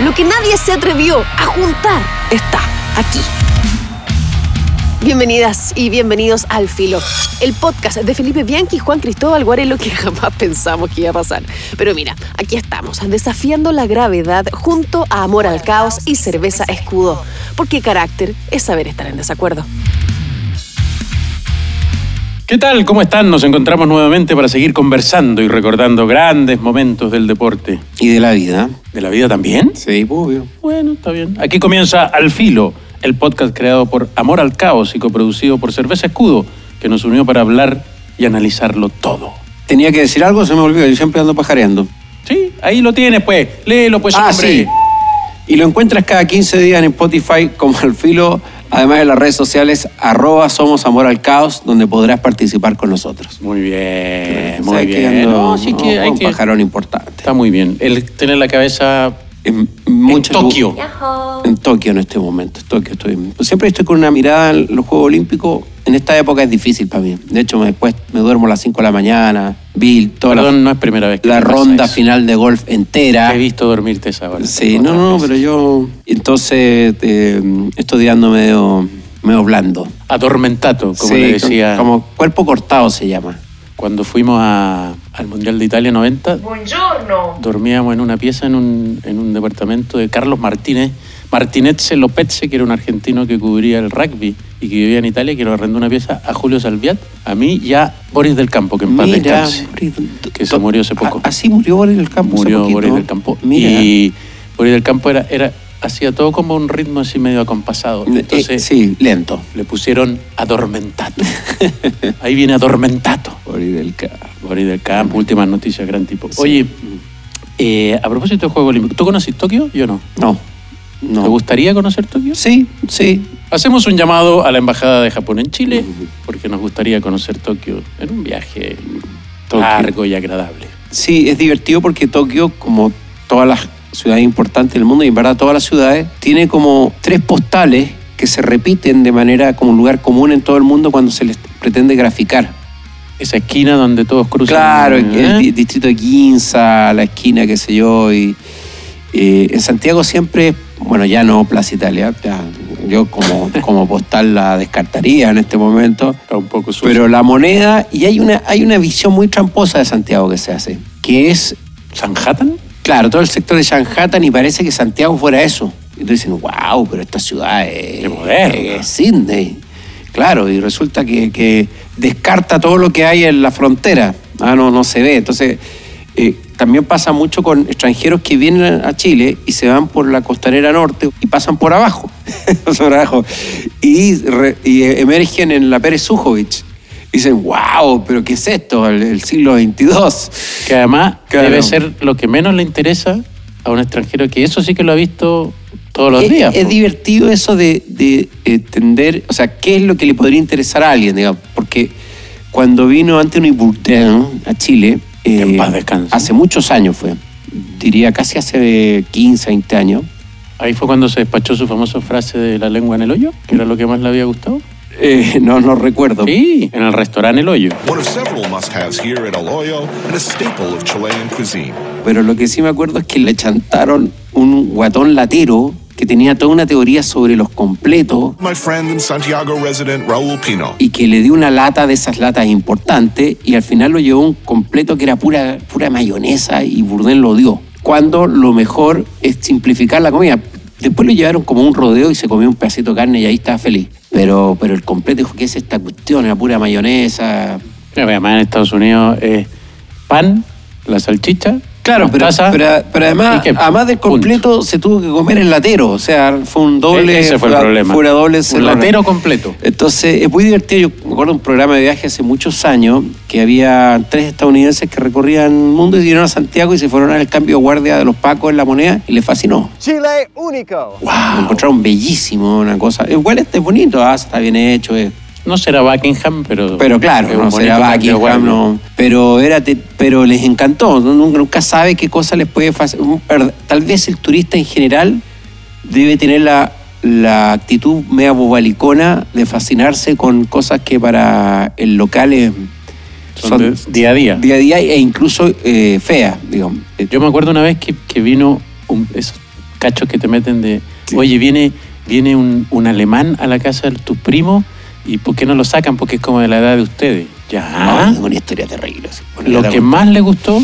Lo que nadie se atrevió a juntar está aquí. Bienvenidas y bienvenidos al Filo, el podcast de Felipe Bianchi y Juan Cristóbal Guarelo que jamás pensamos que iba a pasar. Pero mira, aquí estamos, desafiando la gravedad junto a Amor al Caos y Cerveza Escudo, porque carácter es saber estar en desacuerdo. ¿Qué tal? ¿Cómo están? Nos encontramos nuevamente para seguir conversando y recordando grandes momentos del deporte. ¿Y de la vida? ¿De la vida también? Sí, obvio. Bueno, está bien. Aquí comienza Al Filo, el podcast creado por Amor al Caos y coproducido por Cerveza Escudo, que nos unió para hablar y analizarlo todo. Tenía que decir algo, se me olvidó, yo siempre ando pajareando. Sí, ahí lo tienes, pues. Léelo, pues, Ah, hombre. sí. Y lo encuentras cada 15 días en Spotify como Al Filo, además de las redes sociales, arroba Somos Amor al Caos, donde podrás participar con nosotros. Muy bien, muy que bien. ando- No, sí no, que hay un que... pajarón importante. Está muy bien. El tener la cabeza En, Tokio. En Tokio en este momento. Tokio estoy. siempre estoy con una mirada en los Juegos Olímpicos. En esta época es difícil para mí. De hecho, me, después me duermo a las 5 de la mañana. Vi toda la- Perdón, no es primera vez que la te pasa ronda eso. final de golf entera. Te he visto dormirte esa hora. Sí, no, no, veces. pero yo. Entonces, eh, estoy ando medio, medio blando. Atormentato, como Sí, le decía. Como cuerpo cortado se llama. Cuando fuimos a- al Mundial de Italia 90, Buongiorno. dormíamos en una pieza en un, en un departamento de Carlos Martínez. Martinezze Lopezze, que era un argentino que cubría el rugby y que vivía en Italia, que nos arrendó una pieza a Julio Salviat, a mí y a Boris del Campo, que en paz Mira, descanse. Que se murió hace poco. A- Así murió Boris del Campo. Murió. Boris del Campo. Mira. Y Boris del Campo era, era, hacía todo como un ritmo así medio acompasado. Eh, Entonces sí, lento. le pusieron Adormentato. Ahí viene Adormentato. Boris del Campo. Boris del Campo, últimas noticias, gran tipo. Oye, eh, a propósito de Juego Olímpico, ¿tú conoces Tokio? Yo no. No. No. ¿Te gustaría conocer Tokio? Sí, sí. Hacemos un llamado a la Embajada de Japón en Chile porque nos gustaría conocer Tokio en un viaje Tokio. largo y agradable. Sí, es divertido porque Tokio, como todas las ciudades importantes del mundo, y en verdad todas las ciudades, tiene como tres postales que se repiten de manera como un lugar común en todo el mundo cuando se les pretende graficar. Esa esquina donde todos cruzan. Claro, el, ¿eh? el distrito de Quinza, la esquina, qué sé yo. Y, eh, en Santiago siempre, bueno, ya no Plaza Italia, ya, yo como, como postal la descartaría en este momento. Está un poco sucio. Pero la moneda, y hay una, hay una visión muy tramposa de Santiago que se hace, que es, ¿Sanhattan? Claro, todo el sector de Manhattan y parece que Santiago fuera eso. Y tú dicen, wow, pero esta ciudad es, es Sydney. Claro, y resulta que, que descarta todo lo que hay en la frontera. Ah, no, no se ve. Entonces, eh, también pasa mucho con extranjeros que vienen a Chile y se van por la costanera norte y pasan por abajo, por abajo, y, re- y emergen en la Pérez Sujovic. Dicen, wow, pero ¿qué es esto? El, el siglo XXII. Que además Claro. debe ser lo que menos le interesa a un extranjero, que eso sí que lo ha visto todos los Es- días. Es, po. divertido eso de, de entender, o sea, qué es lo que le podría interesar a alguien, digamos, porque cuando vino Anthony Bourdain a Chile, eh, En paz descanse. hace muchos años fue, diría casi hace 15, 20 años, Ahí fue cuando se despachó su famosa frase de la lengua en el hoyo, que era lo que más le había gustado. Eh, no, no recuerdo. Sí, en el restaurante El Hoyo. One of several must-haves here at El Hoyo and a staple of Chilean cuisine. Pero lo que sí me acuerdo es que le chantaron un guatón latero que tenía toda una teoría sobre los completos My friend and Santiago resident Raúl Pino. y que le dio una lata de esas latas importantes y al final lo llevó un completo que era pura, pura mayonesa y Bourdain lo dio. Cuando lo mejor es simplificar la comida. Después lo llevaron como un rodeo y se comió un pedacito de carne y ahí estaba feliz. Pero, pero el completo dijo, ¿qué es esta cuestión? Era pura mayonesa. Pero Además en Estados Unidos es pan, la salchicha, Claro, pero, mostaza, pero, pero además, ketchup. además del completo se tuvo que comer el latero. O sea, fue un doble. E- Ese fue el problema. Fuera doble Un latero completo. Entonces, es muy divertido. Yo me acuerdo de un programa de viaje hace muchos años que había tres estadounidenses que recorrían el mundo y vinieron a Santiago y se fueron al cambio de guardia de los pacos en la moneda y les fascinó. Chile único. Lo encontraron bellísimo, una cosa. Igual este es bonito, ah, está bien hecho. es- No será Buckingham, pero. Pero claro, no será Buckingham, no. Pero, era te- pero les encantó. Nunca, nunca sabe qué cosa les puede hacer. Tal vez el turista en general debe tener la, la actitud media bobalicona de fascinarse con cosas que para el local es, Son día a día. día a día e incluso eh, feas, digamos. Yo me acuerdo una vez que, que vino un- esos cachos que te meten de, oye, viene, viene un, un alemán a la casa de tus primos y ¿por qué no lo sacan? Porque es como de la edad de ustedes. Ya. Ah, una historia terrible. Bueno, Lo que más le gustó,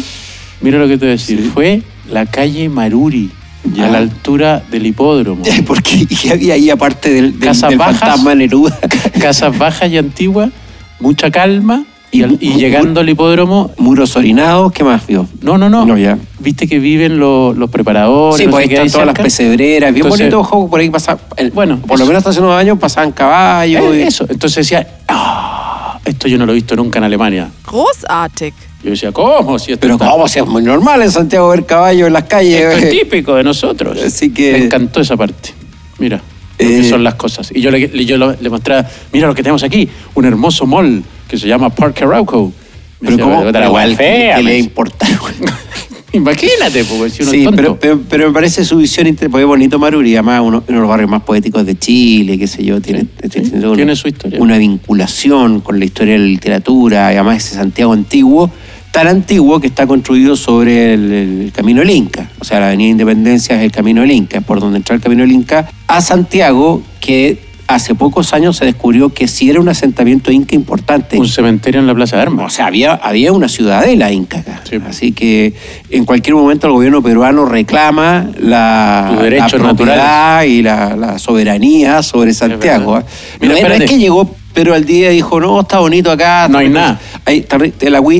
mira lo que te voy a decir, Sí. fue la calle Maruri, Ya. a la altura del hipódromo. Porque y había ahí, aparte del, del, Casas del bajas. fantasma Neruda, Casas bajas y antiguas, mucha calma, y, Y al- y mu- llegando al hipódromo, muros orinados, ¿qué más vio? no, no, no, No, ya. viste que viven los, los preparadores, Sí, no pues ahí están todas las pesebreras, bien Entonces- bonito juego, por ahí pasa, el- Bueno, por lo eso. menos hasta hace unos años pasaban caballos. Eh, y- Eso, entonces decía, "Ah, esto yo no lo he visto nunca en Alemania. Großartig. Yo decía, ¿cómo? Si esto Pero está- cómo, si es muy normal en Santiago ver caballos en las calles. Esto es eh. típico de nosotros. Así que- Me encantó esa parte. Mira, lo Eh, que son las cosas. Y yo le, yo lo- le mostraba, mira lo que tenemos aquí, un hermoso mall que se llama Parque Arauco. Me Pero decía, cómo, "Vete a la igual, wea ¿qué- fea, qué le decía. importa? Imagínate, pues, si uno Sí, es tonto. pero, pero, pero me parece su visión, porque es bonito Maruri, además uno, uno de los barrios más poéticos de Chile, qué sé yo, tiene, Sí, tiene sí, una, tiene su historia. una vinculación con la historia de la literatura, y además ese Santiago antiguo, tan antiguo que está construido sobre el, el camino del Inca, o sea, la Avenida Independencia es el camino del Inca, es por donde entra el camino del Inca, a Santiago, que hace pocos años se descubrió que sí era un asentamiento inca importante. un cementerio en la Plaza de O Armas. sea, había, había una ciudadela inca acá. Sí. Así que en cualquier momento el gobierno peruano reclama la, la propiedad y la, la soberanía sobre Santiago. verdad. ¿eh? Mira, no, es- es que llegó Pero al día dijo, no, está bonito acá. No hay nada. Hay,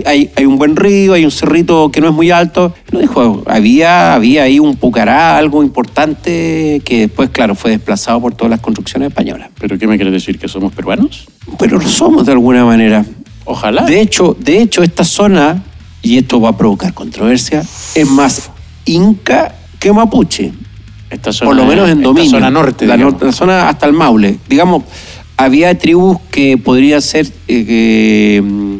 hay, hay un buen río, hay un cerrito que no es muy alto. No dijo, había, había ahí un pucará, algo importante que después, claro, fue desplazado por todas las construcciones españolas. ¿Pero qué me quieres decir? ¿Que somos peruanos? Pero lo somos de alguna manera. Ojalá. De hecho, de hecho, esta zona, y esto va a provocar controversia, es más inca que mapuche. esta zona, por lo menos en dominio. zona norte. La, la zona hasta el Maule. Digamos, había tribus que podrían ser eh, mm,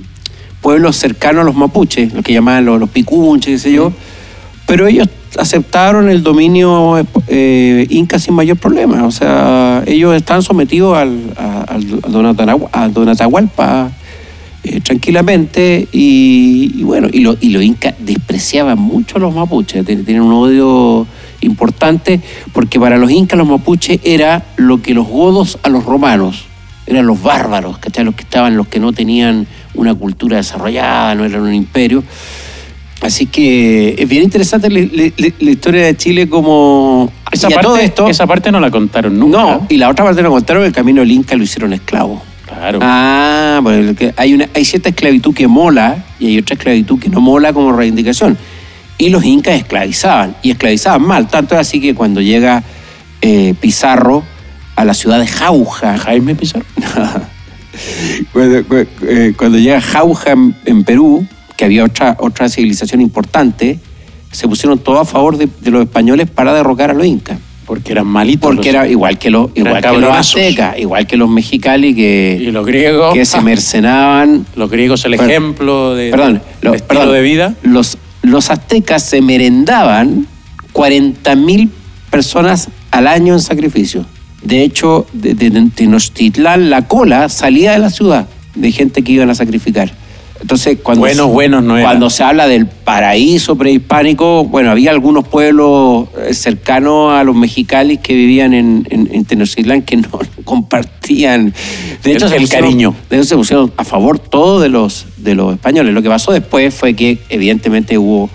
pueblos cercanos a los mapuches, los que llamaban los, los picunches, qué sé yo, pero ellos aceptaron el dominio eh, inca sin mayor problema. O sea, ellos están sometidos al, a, a Don Atanahu- a Don Atahualpa eh, tranquilamente. Y, bueno, y los incas despreciaban mucho a los mapuches, tenían un odio importante porque para los incas los mapuches era lo que los godos a los romanos, eran los bárbaros, ¿cachai? Los que estaban, los que no tenían una cultura desarrollada, no eran un imperio. Así que es bien interesante la, la- la historia de Chile como... Esa parte, todo esto, esa parte no la contaron nunca. no, y la otra parte no contaron, el camino del Inca lo hicieron esclavo. Claro. Ah, pues lo que- hay, una, hay cierta esclavitud que mola y hay otra esclavitud que no mola como reivindicación. Y los incas esclavizaban, y esclavizaban mal. Tanto es así que cuando llega eh, Pizarro a la ciudad de Jauja, Jaime Pizarro. cuando, cu- eh, cuando llega Jauja en, en Perú, que había otra, otra civilización importante, se pusieron todos a favor de, de los españoles para derrocar a los incas. Porque eran malitos. Porque los- era igual que los, igual que los aztecas, igual que los mexicali que, Y los griegos. que se mercenaban Los griegos, el Per- ejemplo de, perdón, estilo perdón, de vida. Los, los aztecas se merendaban 40.000 personas al año en sacrificio. De hecho, de, de- de Tenochtitlán la cola salía de la ciudad de gente que iban a sacrificar. Entonces, cuando, Buenos, se, no cuando se habla del paraíso prehispánico, bueno, había algunos pueblos eh, cercanos a los mexicalis que vivían en, en, en Tenochtitlán que no compartían. De El- hecho, se el pusieron- cariño. de hecho, se pusieron a favor todos de los, de los españoles. Lo que pasó después fue que, evidentemente, hubo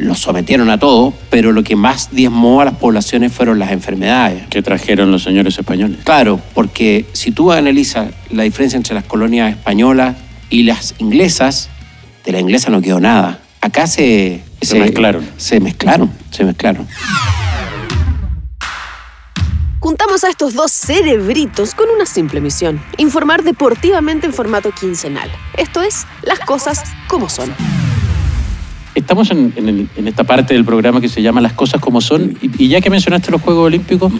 los sometieron a todos, pero lo que más diezmó a las poblaciones fueron las enfermedades. que trajeron los señores españoles. Claro, porque si tú analizas la diferencia entre las colonias españolas y las inglesas, de la inglesa no quedó nada. Acá se... Se mezclaron. Se mezclaron, se mezclaron. Juntamos a estos dos cerebritos con una simple misión, informar deportivamente en formato quincenal. Esto es, las cosas como son. Estamos en, en el- en esta parte del programa que se llama Las cosas como son. Y, y ya que mencionaste los Juegos Olímpicos,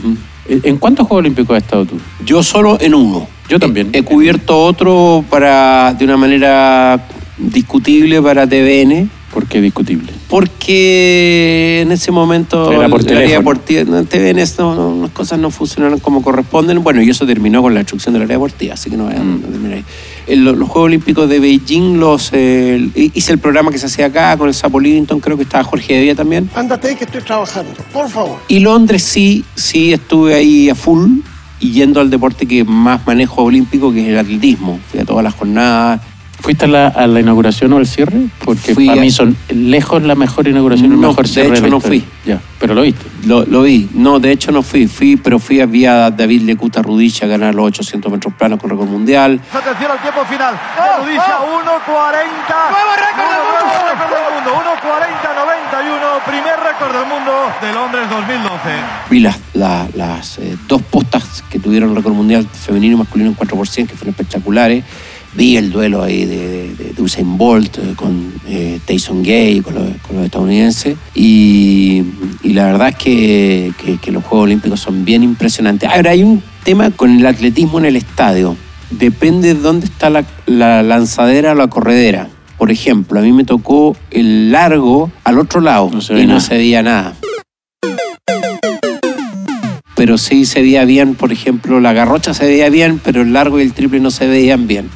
¿en en cuántos Juegos Olímpicos has estado tú? Yo solo en uno. Yo también. He, he cubierto otro para, de una manera discutible para TVN. ¿Por qué discutible? Porque en ese momento Era por el área deportiva, no, en TVN no, no, las cosas no funcionaron como corresponden. Bueno, y eso terminó con la destrucción del área deportiva, así que no voy a Mm. terminar ahí. El- los Juegos Olímpicos de Beijing los eh, hice el programa que se hacía acá con el Sapo Livington, creo que estaba Jorge Devia también. Ándate que estoy trabajando, por favor. Y Londres sí, sí estuve ahí a full y yendo al deporte que más manejo olímpico, que es el atletismo. Fui a todas las jornadas. ¿Fuiste a la, a la inauguración o al cierre? Porque Fui para a- mí son lejos la mejor inauguración, el No, mejor de cierre. hecho la no fui. Ya, pero lo viste. Lo, lo vi. No, de hecho no fui. Fui, pero fui a vía David Lecuta Rudich a ganar los 800 metros planos con récord mundial. Atención al tiempo final. Rudisha 1.40. Nuevo récord del mundo. Nuevo récord del mundo. 1.40.91. Primer récord del mundo de Londres 2012. Vi las, la- las eh, dos postas que tuvieron el récord mundial femenino y masculino en 4%, que fueron espectaculares. Vi el duelo ahí de, de- de Usain Bolt eh, con eh, Tyson Gay, con los, con los estadounidenses. Y, y la verdad es que, que- que los Juegos Olímpicos son bien impresionantes. Ahora, hay un tema con el atletismo en el estadio. Depende de dónde está la, la lanzadera o la corredera. Por ejemplo, a mí me tocó el largo al otro lado No y no nada. se veía nada pero sí se veía bien, por ejemplo, la garrocha se veía bien, pero el largo y el triple no se veían bien.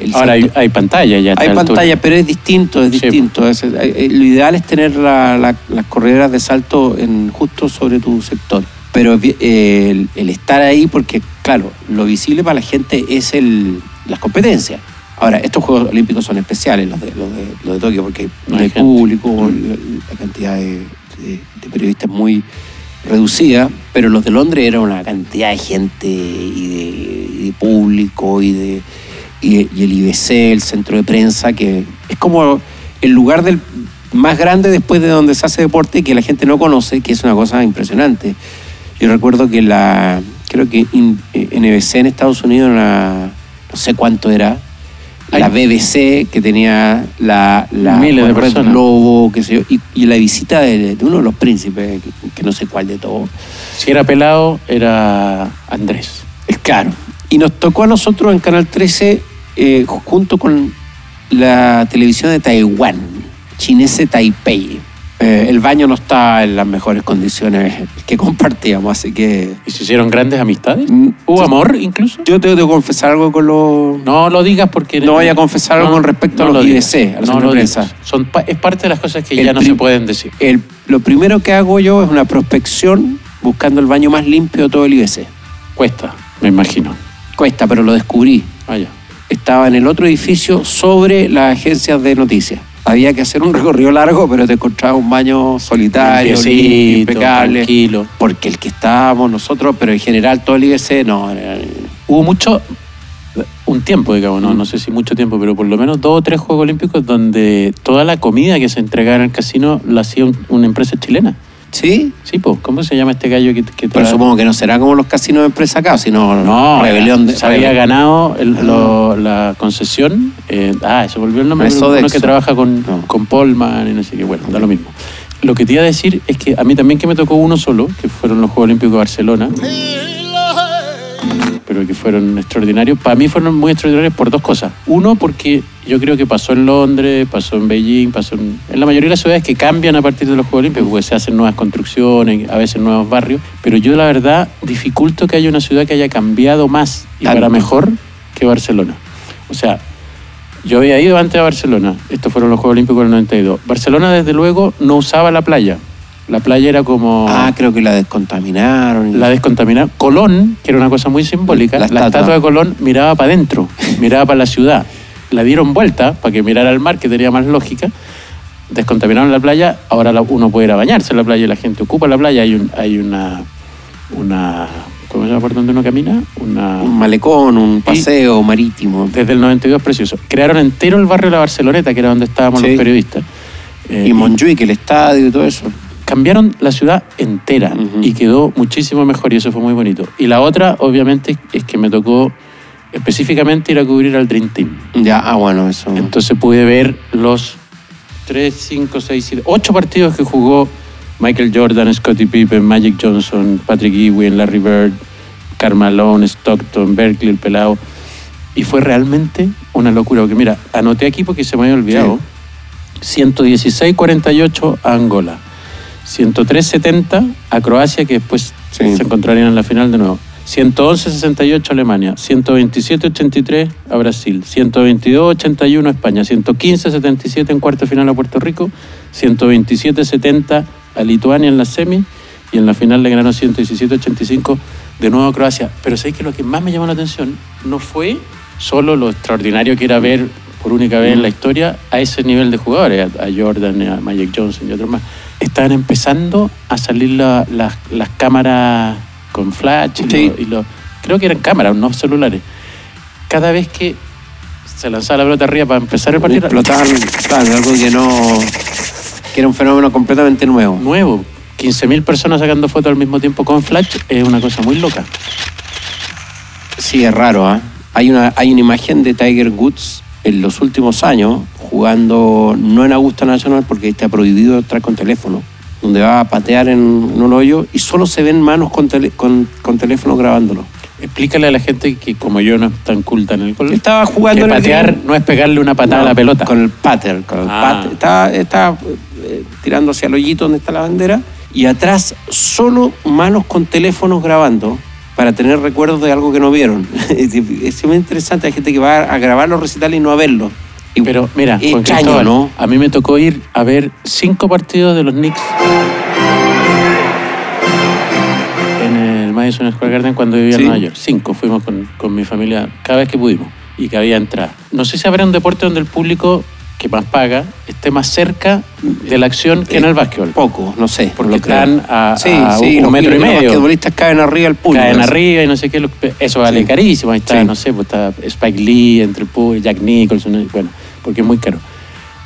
El Ahora hay, pantalla ya. hay altura. pantalla, pero es distinto, es Sí, distinto. Es- eh, lo ideal es tener la- la- las corredoras de salto en, justo sobre tu sector. Pero eh, el, el estar ahí, porque claro, lo visible para la gente es el, las competencias. Ahora, estos Juegos Olímpicos son especiales, los de, los de, los de Tokio, porque No hay gente. público, la, la cantidad de, de- de periodistas muy reducida, pero los de Londres era una cantidad de gente y de, y de público y de y, y el IBC, el centro de prensa, que es como el lugar del más grande después de donde se hace deporte que la gente no conoce, que es una cosa impresionante. Yo recuerdo que la, creo que in- eh, NBC en Estados Unidos no sé cuánto era, la. BBC que tenía la, la Miles de personas. Globo, qué sé yo, y, y la visita de, de uno de los príncipes, que, que no sé cuál de todos. Si era pelado, era Andrés. Es claro. Y nos tocó a nosotros en Canal 13, eh, junto con la televisión de Taiwán, Chinese Taipei. Eh, el baño no está en las mejores condiciones que compartíamos, así que ¿Y se hicieron grandes amistades? Mm, ¿Hubo amor incluso? yo tengo que confesar algo con los... No lo digas porque... No vaya a confesar algo con respecto a los lo. IBC, a los no lo. Son pa- es parte de las cosas que El ya no se pueden decir. El- lo primero que hago yo es una prospección buscando el baño más limpio de todo el IBC. Cuesta, me imagino. Cuesta, pero lo descubrí. Vaya. Estaba en el otro edificio sobre las agencias de noticias. Había que hacer un recorrido largo, pero te encontraba un baño solitario, limpio, impecable. tranquilo. Porque el que estábamos nosotros, pero en general todo el IBC, no. Hubo mucho, un tiempo, digamos, no, no sé si mucho tiempo, pero por lo menos dos o tres Juegos Olímpicos donde toda la comida que se entregaba en el casino la hacía un- una empresa chilena. ¿Sí? Sí, pues, ¿cómo se llama este gallo que, que Pero supongo que no será como los casinos de empresa acá, sino No, rebelión de. se había ganado el- lo- la concesión. eh, ah, se volvió el nombre. Eso de uno que trabaja con, No. con Polman y no sé qué. Bueno, da lo mismo. Lo que te iba a decir es que a mí también que me tocó uno solo, que fueron los Juegos Olímpicos de Barcelona, que fueron extraordinarios. Para mí fueron muy extraordinarios por dos cosas. Uno, porque yo creo que pasó en Londres, pasó en Beijing, pasó en, en la mayoría de las ciudades que cambian a partir de los Juegos Olímpicos, porque se hacen nuevas construcciones, a veces nuevos barrios. Pero yo, la verdad, dificulto que haya una ciudad que haya cambiado más y Tanto. para mejor que Barcelona. O sea, yo había ido antes a Barcelona. Estos fueron los Juegos Olímpicos del 92. Barcelona, desde luego, no usaba la playa. La playa era como Ah, creo que la descontaminaron. la descontaminaron. Colón, que era una cosa muy simbólica, La la, estatua. estatua de Colón miraba para adentro, miraba para la ciudad. La dieron vuelta para que mirara al mar, que tenía más lógica. Descontaminaron la playa, ahora uno puede ir a bañarse en la playa y la gente ocupa la playa. Hay, un, hay una, una. ¿Cómo se llama por donde uno camina? Una. Un malecón, un paseo marítimo. Desde el 92 precioso. Crearon entero el barrio de la Barceloneta, que era donde estábamos Sí. los periodistas. Eh, Y Montjuic, el estadio y todo eso. Cambiaron la ciudad entera Ujú. y quedó muchísimo mejor y eso fue muy bonito. Y la otra, obviamente, es que me tocó específicamente ir a cubrir al Dream Team. Ya, ah, bueno, eso. Entonces pude ver los 3, 5, 6, 7, 8 partidos que jugó Michael Jordan, Scottie Pippen, Magic Johnson, Patrick Ewing, Larry Bird, Carmalone, Stockton, Berkeley, el pelado. Y fue realmente una locura. Porque mira, anoté aquí porque se me había olvidado. 116-48 a Angola. 103-70 a Croacia, que después Sí. se encontrarían en la final de nuevo. 111-68 Alemania, 127-83 a Brasil, 122-81 a España, 115-77 en cuarto final a Puerto Rico, 127-70 a Lituania en la semi y en la final le ganaron 117-85 de nuevo a Croacia. Pero sé que lo que más me llamó la atención no fue solo lo extraordinario que era ver por única vez en la historia a ese nivel de jugadores, a, a Jordan, a Magic Johnson y otros más. Estaban empezando a salir la- las- las cámaras con flash y, Sí. lo- y lo- creo que eran cámaras, no celulares. Cada vez que se lanzaba la pelota arriba para empezar el partido, Explotaban, claro, algo que no. que era un fenómeno completamente nuevo. nuevo. 15.000 personas sacando fotos al mismo tiempo con flash es una cosa muy loca. Sí, es raro, ¿ah? Hay una, hay una imagen de Tiger Woods en los últimos años jugando no en Augusta National porque está prohibido entrar con teléfono, donde va a patear en, en un hoyo y solo se ven manos con, tele- con, con teléfono grabándolo. Explícale a la gente que como yo no es tan culta en el gol, Estaba jugando que en patear no es pegarle una patada No, a la pelota. Con el pater, con el Ah. pater. Estaba, estaba, eh, tirando hacia el hoyito donde está la bandera y atrás solo manos con teléfonos grabando para tener recuerdos de algo que no vieron. es, muy interesante, hay gente que va a grabar los recitales y no a verlos. Pero mira, es Juan extraño, Cristóbal, ¿no? a mí me tocó ir a ver cinco partidos de los Knicks en el Madison Square Garden cuando vivía Sí. en Nueva York. Cinco, fuimos con, con mi familia cada vez que pudimos y que había entrada. No sé si habrá un deporte donde el público que más paga esté más cerca de la acción que en el básquetbol. Poco, no sé. Porque lo creo. están a- sí, a sí, un los, metro y los medio. basquetbolistas caen arriba del público. Caen arriba y no sé qué. Eso vale Sí. carísimo. Ahí está, no sé, pues está Spike Lee, entre el público, Jack Nicholson, bueno, porque es muy caro.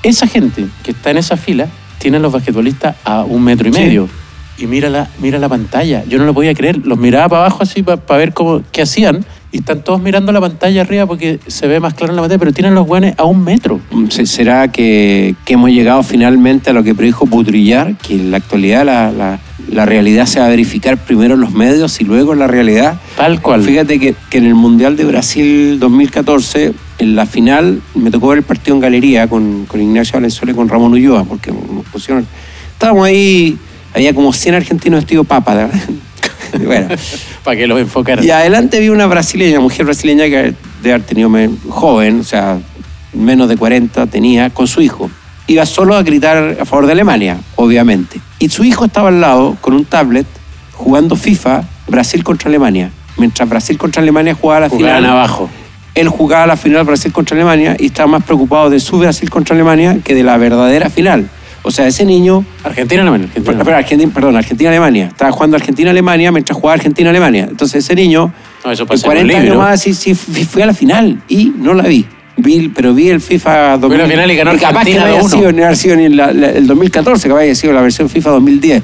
Esa gente que está en esa fila tiene a los basquetbolistas a un metro y medio. Y mira la, mira la pantalla. Yo no lo podía creer. Los miraba para abajo así para ver cómo, qué hacían. Y están todos mirando la pantalla arriba porque se ve más claro en la pantalla, pero tienen los guanes a un metro. Se- ¿Será que, que hemos llegado finalmente a lo que predijo Budrillar? Que en la actualidad la, la- la realidad se va a verificar primero en los medios y luego en la realidad. Tal cual. Fíjate que, que en el Mundial de Brasil 2014, en la final, me tocó ver el partido en galería con, con Ignacio Valenzuela y con Ramón Ulloa, porque nos pusieron. Estábamos ahí, había como 100 argentinos vestidos papa. bueno. para que los enfocaran. Y adelante vi una brasileña, mujer brasileña que de haber tenido joven, o sea, menos de 40 tenía, con su hijo. Iba solo a gritar a favor de Alemania, obviamente. Y su hijo estaba al lado con un tablet jugando FIFA Brasil contra Alemania. Mientras Brasil contra Alemania jugaba la Jugaban final. abajo. Él jugaba la final Brasil contra Alemania y estaba más preocupado de su Brasil contra Alemania que de la verdadera final. O sea, ese niño Argentina no menos. Argentina. perdón, Argentina-Alemania. Estaba jugando Argentina-Alemania mientras jugaba Argentina-Alemania. Entonces ese niño, No, eso en 40 un años más, sí, sí, fui a la final y no la vi. Vi- pero vi el FIFA 2000. Fue la final y ganó capaz que no haya 2-1. sido, no haya sido ni la- la- el 2014, que haya sido la versión FIFA 2010.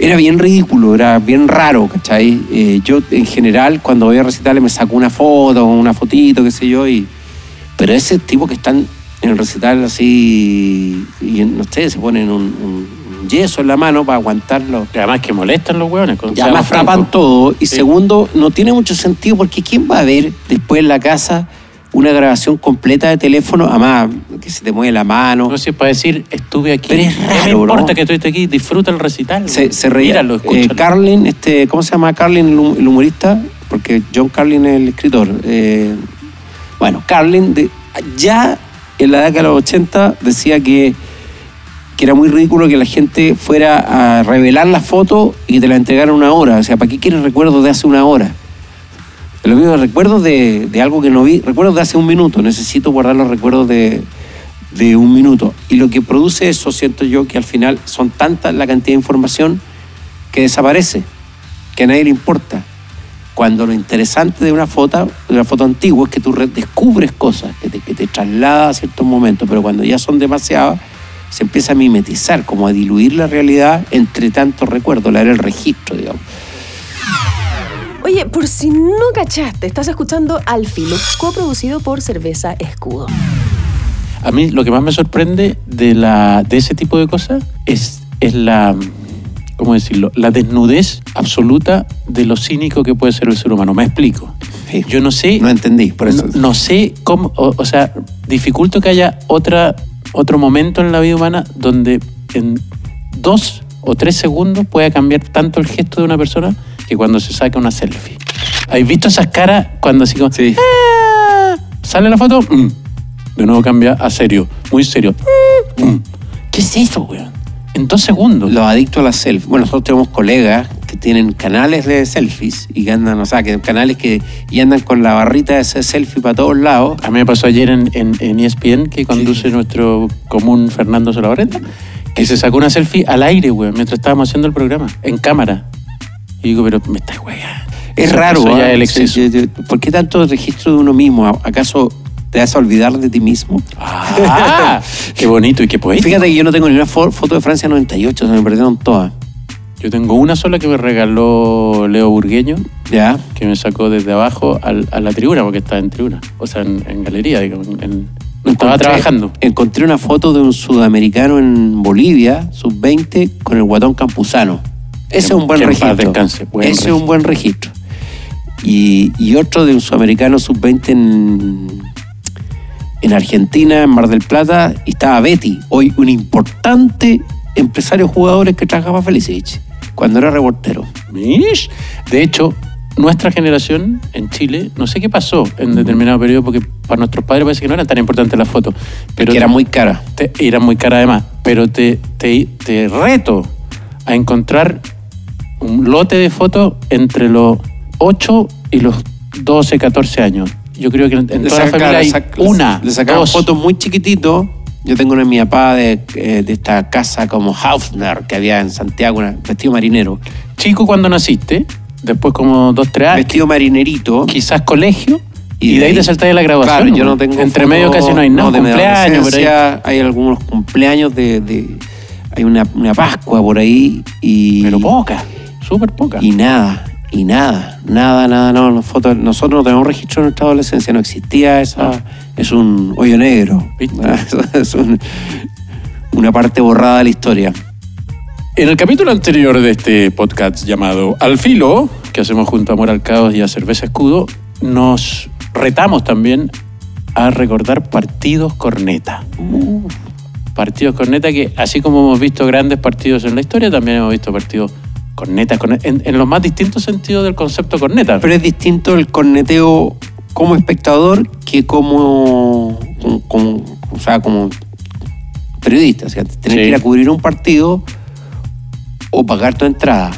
Era bien ridículo, era bien raro, ¿cachai? Eh, yo, en general, cuando voy a recitarle me saco una foto, una fotito, qué sé yo, y... Pero ese tipo que están en el recital así, y no sé, se ponen un, yeso en la mano para aguantarlo. Que además que molestan los hueones. con- Y además tapan todo. Y Sí. segundo, no tiene mucho sentido porque ¿quién va a ver después en la casa una grabación completa de teléfono? Además, que se te mueve la mano. No sé, para decir, estuve aquí. Pero es ¿Qué me raro, importa ¿no? que estuviste aquí? Disfruta el recital. se, se reía. Míralo, Eh. Carlin, este, ¿cómo se llama Carlin, el, hum- el humorista? Porque John Carlin es el escritor. Eh, bueno, Carlin de, ya en la década de los 80 decía que, que era muy ridículo que la gente fuera a revelar la foto y te la entregaran una hora. O sea, ¿para qué quieres recuerdos de hace una hora? Lo recuerdos de, de algo que no vi, recuerdos de hace un minuto. Necesito guardar los recuerdos de, de un minuto. Y lo que produce eso, siento yo, que al final son tanta la cantidad de información que desaparece, que a nadie le importa. Cuando lo interesante de una foto, de una foto antigua, es que tú re- descubres cosas, que te, que te traslada a ciertos momentos, pero cuando ya son demasiadas, se empieza a mimetizar, como a diluir la realidad entre tantos recuerdos, la era el registro, digamos. Oye, por si no cachaste, estás escuchando Al Filo, coproducido por Cerveza Escudo. A mí lo que más me sorprende de, la, de ese tipo de cosas es, es la, ¿cómo decirlo? La desnudez absoluta de lo cínico que puede ser el ser humano. Me explico. Sí. Yo no sé... No entendí, por eso. No, no sé cómo, o, o sea, dificulto que haya otra, otro momento en la vida humana donde en dos o tres segundos pueda cambiar tanto el gesto de una persona que cuando se saca una selfie. ¿Has visto esas caras cuando así como... Sí. "Ah", Sale la foto, mm. de nuevo cambia a serio, muy serio. Mm, mm. ¿Qué es eso, weón? En dos segundos. Los adictos a las selfies. Bueno, nosotros tenemos colegas que tienen canales de selfies y que andan, o sea, que canales que y andan con la barrita de ese selfie para todos lados. A mí me pasó ayer en, en, en ESPN que conduce nuestro común Fernando Solabarreta, que se sacó una selfie al aire, weón, mientras estábamos haciendo el programa, en cámara. Y digo, pero me estás weón. Es raro, Eso ya ¿eh? es el exceso. ¿Por qué tanto registro de uno mismo? ¿Acaso te vas a olvidar de ti mismo? Ah, qué bonito y qué poético. Fíjate que yo no tengo ni una fo- foto de Francia 98, se me perdieron todas. Yo tengo una sola que me regaló Leo Burgueño, ¿Ya? que me sacó desde abajo al- a la tribuna, porque estaba en tribuna, o sea, en, en galería, digamos. en- no estaba trabajando. Encontré una foto de un sudamericano en Bolivia, sub-20, con el guatón campuzano. Ese es un buen registro. descanse, buen Ese es un buen registro. Y, y otro de un sudamericano sub-20 en, en Argentina, en Mar del Plata, estaba Betty, hoy un importante empresario jugadores que trabajaba Felicevich, cuando era reportero. Mish. De hecho, nuestra generación en Chile, no sé qué pasó en determinado periodo, porque para nuestros padres parece que no eran tan importantes las fotos. Pero que era muy cara. te- eran muy caras además. Pero te, te, te reto a encontrar un lote de fotos entre los 8 y los 12, 14 años. Yo creo que en, en la familia hay una, Le sacaban dos. fotos muy chiquititos. Yo tengo una de mi papá de, eh, de esta casa como Hausner que había en Santiago, vestido marinero. Chico cuando naciste, después como 2, 3 años, Vestido marinerito. quizás colegio, y, de ahí te saltáis a la graduación. Claro, yo ¿no? no tengo. Entre medio casi no hay nada, de mi cumpleaños, por ahí. Hay algunos cumpleaños de. de- hay una, una Pascua por ahí y. Pero poca, súper poca. Y nada, y nada, nada, nada, no, no, fotos, nosotros no tenemos registro de nuestra adolescencia, no existía esa, es un hoyo negro, Ah. ¿Viste? es un- una parte borrada de la historia. En el capítulo anterior de este podcast llamado Al Filo, que hacemos junto a Amor al Caos y a Cerveza Escudo, nos retamos también a recordar partidos corneta. Partidos corneta que, así como hemos visto grandes partidos en la historia, también hemos visto partidos cornetas, corne- en, en los más distintos sentidos del concepto corneta. Pero es distinto el corneteo como espectador que como, como, como- o sea, como periodista. O sea, tener Sí. que ir a cubrir un partido o pagar tu entrada.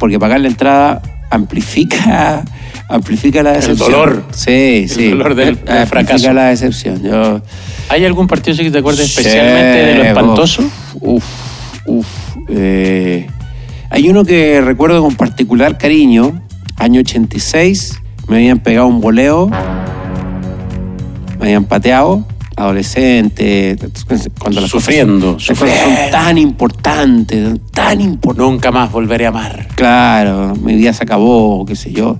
Porque pagar la entrada amplifica, amplifica la decepción. dolor. Sí, sí. dolor del- del Amplifica fracaso. la decepción. Yo, ¿Hay algún partido que te acuerdes especialmente de lo espantoso? Uf, uf. eh, hay uno que recuerdo con particular cariño. Año 86, me habían pegado un voleo, me habían pateado, adolescente, cuando las Sufriendo, cosas, las cosas son sufriendo. tan importantes, tan importantes. Nunca más volveré a amar. Claro, mi vida se acabó, qué sé yo.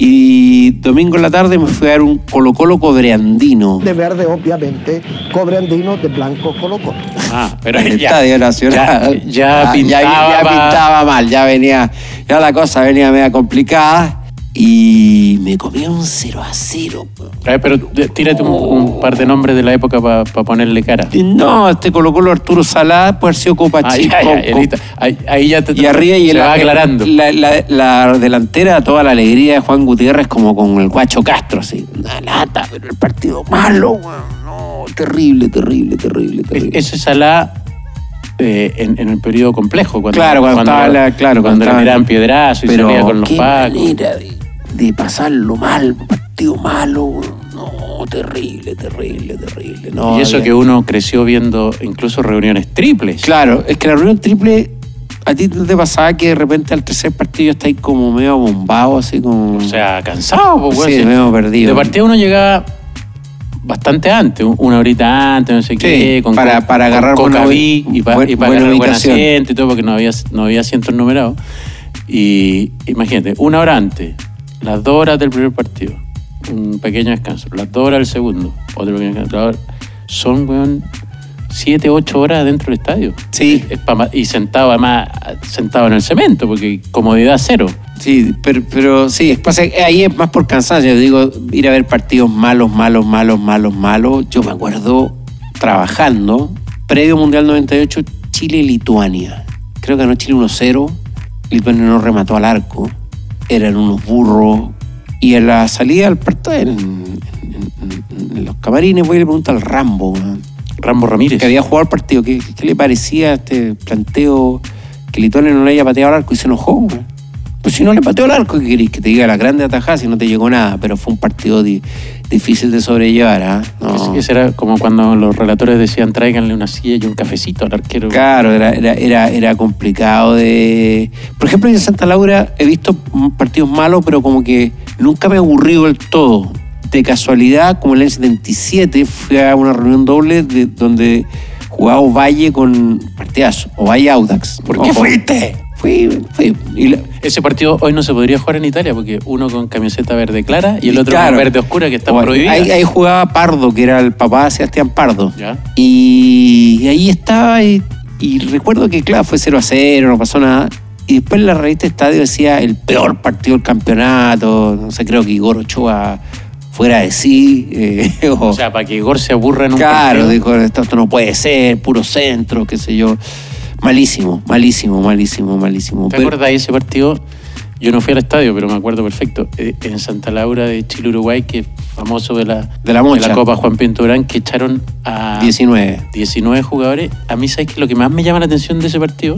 Y domingo en la tarde me fui a dar un Colo Colo cobreandino. De verde, obviamente, cobre andino, de blanco, Colo Colo. Ah, pero en el ya, Estadio Nacional. ya, ya Ah, pintaba, ya pa- pintaba mal, ya venía, ya la cosa venía media complicada y me comí un 0 a 0. A ver, pero tírate un, un par de nombres de la época para ponerle cara. No, este Colo Colo Arturo Salá puede haber sido Copa Ah, ahí, ahí ya te, y arriba y se la, va aclarando. La, la- la delantera, toda la alegría de Juan Gutiérrez, como con el guacho Castro, así. Una lata, pero el partido malo, weón. No, terrible, terrible, terrible, terrible. Ese Salá eh, en, en el periodo complejo. Cuando, Claro, cuando estaba la- claro, cuando, cuando le estaba- tiraban piedrazo y Pero salía con los pacos. manera de, de pasarlo mal, un partido malo. No, terrible, terrible, terrible. No, y eso que uno creció viendo incluso reuniones triples. Claro, es que la reunión triple, a ti te pasaba que de repente al tercer partido estáis como medio bombado, así como... O sea, cansado, pues, Sí, medio perdido. De partida uno llegaba bastante antes, un- una horita antes, no sé qué, con para- para con agarrar buena Cocaví ubi- y para buen- y para buena agarrar asiento y todo, porque no había, no había asientos numerados. Y imagínate, una hora antes, las dos horas del primer partido, un pequeño descanso, las dos horas del segundo, otro pequeño descanso, son, weón, siete, ocho horas dentro del estadio. Sí. Es pa' y sentado además, sentado en el cemento, porque comodidad cero. Sí, pero, pero sí, es, pasa ahí es más por cansancio. Yo digo, ir a ver partidos malos, malos, malos, malos, malos. Yo me acuerdo trabajando, previo Mundial 98, Chile-Lituania. Creo que ganó Chile 1-0. Lituania no remató al arco. Eran unos burros Y en la salida del partido, en, en- en- en los camarines, voy y le pregunto al Rambo, Rambo Ramírez. que había jugado el partido, ¿qué, qué le parecía este planteo que Lituania no le haya pateado al arco? Y se enojó, weón. Pues si no le pateó al arco, ¿qué querés? Que te diga la grande atajada si no te llegó nada. Pero fue un partido di- difícil de sobrellevar, ¿ah? No. Ese- ese era como cuando los relatores decían tráiganle una silla y un cafecito al arquero. Claro, era, era, era, era complicado de... Por ejemplo, en Santa Laura he visto partidos malos, pero como que nunca me he aburrido del todo. De casualidad, como en el año 77, fui a una reunión doble de, donde jugaba Ovalle con partidazo, Ovalle Audax. ¿Por qué Ojo. fuiste? Fui, fui. Y la- Ese partido hoy no se podría jugar en Italia porque uno con camiseta verde clara y el otro claro, con verde oscura que está prohibida. Ahí, ahí jugaba Pardo, que era el papá de Sebastián Pardo. Ya. Y ahí estaba y, y recuerdo que, claro, fue 0 a 0, no pasó nada. Y después en la revista Estadio decía el peor partido del campeonato. No sé, creo que Igor Ochoa fuera de sí. eh, o- O sea, para que Igor se aburra en un claro, partido. dijo, esto, esto no puede ser, puro centro, qué sé yo. Malísimo, malísimo, malísimo, malísimo. ¿Te Pero- acuerdas de ese partido? Yo no fui al estadio, pero me acuerdo perfecto. Eh, En Santa Laura de Chile-Uruguay, que es famoso de la, De la mocha. Copa Juan Pinto Durán, que echaron a 19. 19 jugadores. A mí, ¿sabes qué? Lo que más me llama la atención de ese partido,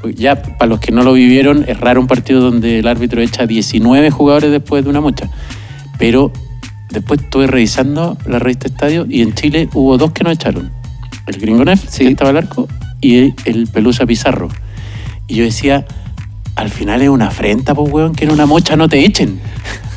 porque ya para los que no lo vivieron, es raro un partido donde el árbitro echa 19 jugadores después de una mocha. Pero después estuve revisando la revista Estadio y en Chile hubo dos que no echaron. El Gringo Neff, Sí. que estaba al arco, y el, el Pelusa Pizarro. Y yo decía, al final es una afrenta, pues, weón, que en una mocha no te echen.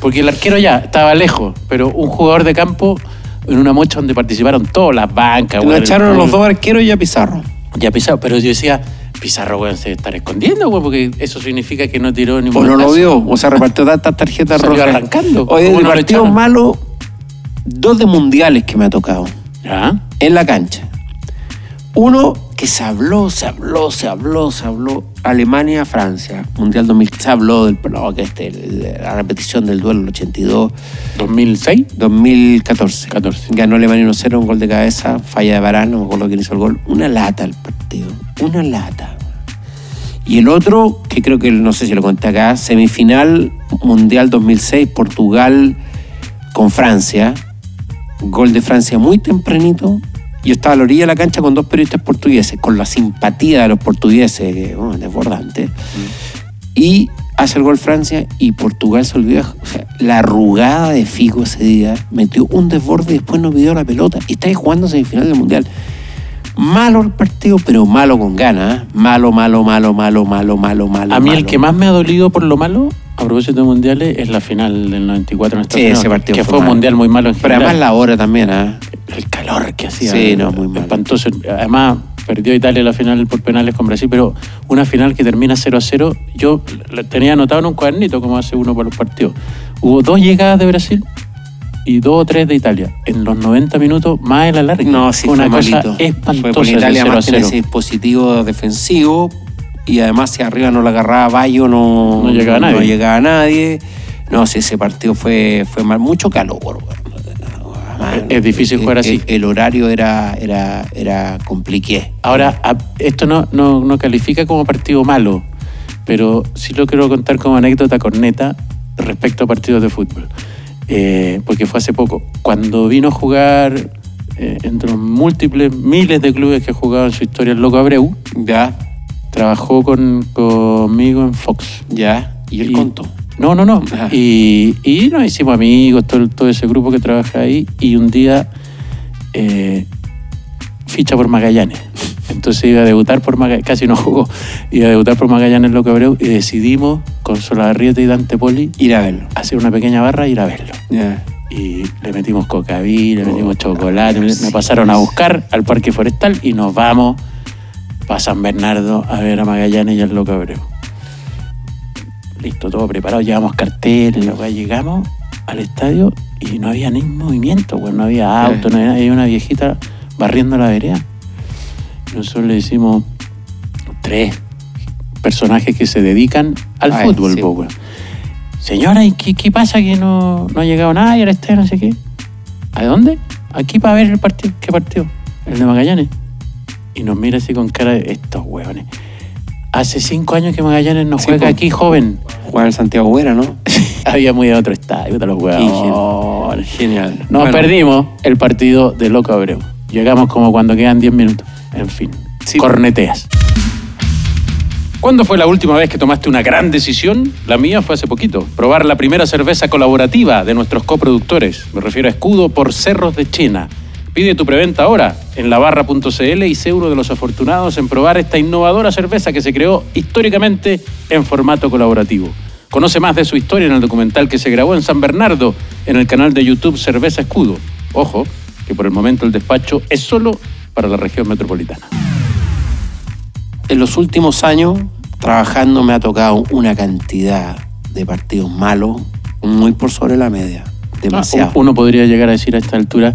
Porque el arquero ya estaba lejos, pero un jugador de campo en una mocha donde participaron todas las bancas, Lo weón, echaron a el- los dos arqueros y a Pizarro. ya Pizarro, pero yo decía, Pizarro, weón, se estar escondiendo, weón, porque eso significa que no tiró ni un O no lo vio, o sea, repartió tantas tarjetas rojas. arrancando. Oye, ¿Cómo de no lo echaron? malos, dos de mundiales que me ha tocado ¿Ya? en la cancha. Uno que se habló, se habló, se habló, se habló. Alemania, Francia, Mundial 2000, se habló del no, que este, la repetición del duelo del 82, 2006. 2014. 14. Ganó Alemania 1-0, un gol de cabeza, falla de Varane, no me acuerdo quién hizo el gol. Una lata el partido, una lata. Y el otro, que creo que no sé si lo conté acá, semifinal Mundial 2006, Portugal con Francia. Gol de Francia muy tempranito. Yo estaba a la orilla de la cancha con dos periodistas portugueses, con la simpatía de los portugueses, que, bueno, desbordante. Y hace el gol Francia y Portugal se olvida. O sea, la arrugada de Figo ese día metió un desborde y después no pidió la pelota. Y está ahí jugando semifinal del Mundial. Malo el partido, pero malo con ganas. ¿eh? Malo, malo, malo, malo, malo, malo, malo. A mí el que más me ha dolido por lo malo, a propósito de mundiales, es la final del 94 en Estados Sí, Unidos. ese partido Que fue fue un mundial muy malo en Pero general. además la hora también, ¿ah? El calor que hacía. Sí, no, muy malo. Espantoso. Además, perdió Italia la final por penales con Brasil, pero una final que termina 0 a 0, yo la tenía anotado en un cuadernito, como hace uno para los partidos. Hubo dos llegadas de Brasil y dos o tres de Italia. En los 90 minutos, más el alargue. No, sí, Fue fue, una cosa malito. Fue espantosa. ese Italia 0 a más tiene 0. ese dispositivo defensivo y además si arriba no la agarraba Bayo no, No llegaba nadie. No llegaba nadie. No, sí, ese partido fue, fue mal. Mucho calor. Weón. Mano, Es difícil jugar el- así. El, el horario era, era, era compliqué. Ahora, esto no, no, no califica como partido malo, pero sí lo quiero contar como anécdota corneta respecto a partidos de fútbol. Eh, porque fue hace poco. Cuando vino a jugar eh, entre los múltiples miles de clubes que ha jugado en su historia el Loco Abreu, Ya, trabajó con, conmigo en Fox. ya. Y él contó. No, no, no. Ah. Y, y nos hicimos amigos, todo, todo ese grupo que trabaja ahí. Y un día eh, ficha por Magallanes. Entonces iba a debutar por Magallanes, casi no jugó, iba a debutar por Magallanes Loco Abreu y decidimos con Solabarrieta y Dante Poli Ir a verlo. hacer una pequeña barra e ir a verlo. Y le metimos cocaví, le metimos chocolate, sí, me pasaron a buscar al Parque Forestal y nos vamos para San Bernardo a ver a Magallanes y al Loco Abreu. Listo, todo preparado, llevamos weá, llegamos al estadio y no había ni movimiento, no había auto, no había, había una viejita barriendo la vereda. Nosotros le decimos tres personajes que se dedican al Ay, fútbol, sí. Señora, ¿y qué, qué pasa que no, no ha llegado nadie al estadio, no sé qué? ¿A dónde? Aquí para ver el partido. ¿Qué partido? El de Magallanes. Y nos mira así con cara de estos hueones. Hace cinco años que Magallanes no juega aquí, joven. Juega el Santiago Buera, ¿no? Habíamos ido a otro estadio, te los jugadores. Genial. Nos Bueno, perdimos el partido de Loco Abreu. Llegamos como cuando quedan 10 minutos. En fin, Sí. corneteas. ¿Cuándo fue la última vez que tomaste una gran decisión? La mía fue hace poquito. Probar la primera cerveza colaborativa de nuestros coproductores. Me refiero a Escudo por Cerros de Chena. Pide tu preventa ahora en labarra.cl y sé uno de los afortunados en probar esta innovadora cerveza que se creó históricamente en formato colaborativo. Conoce más de su historia en el documental que se grabó en San Bernardo en el canal de YouTube Cerveza Escudo. Ojo, que por el momento el despacho es solo para la región metropolitana. En los últimos años, trabajando, me ha tocado una cantidad de partidos malos muy por sobre la media. Demasiado. Ah, Uno podría llegar a decir a esta altura,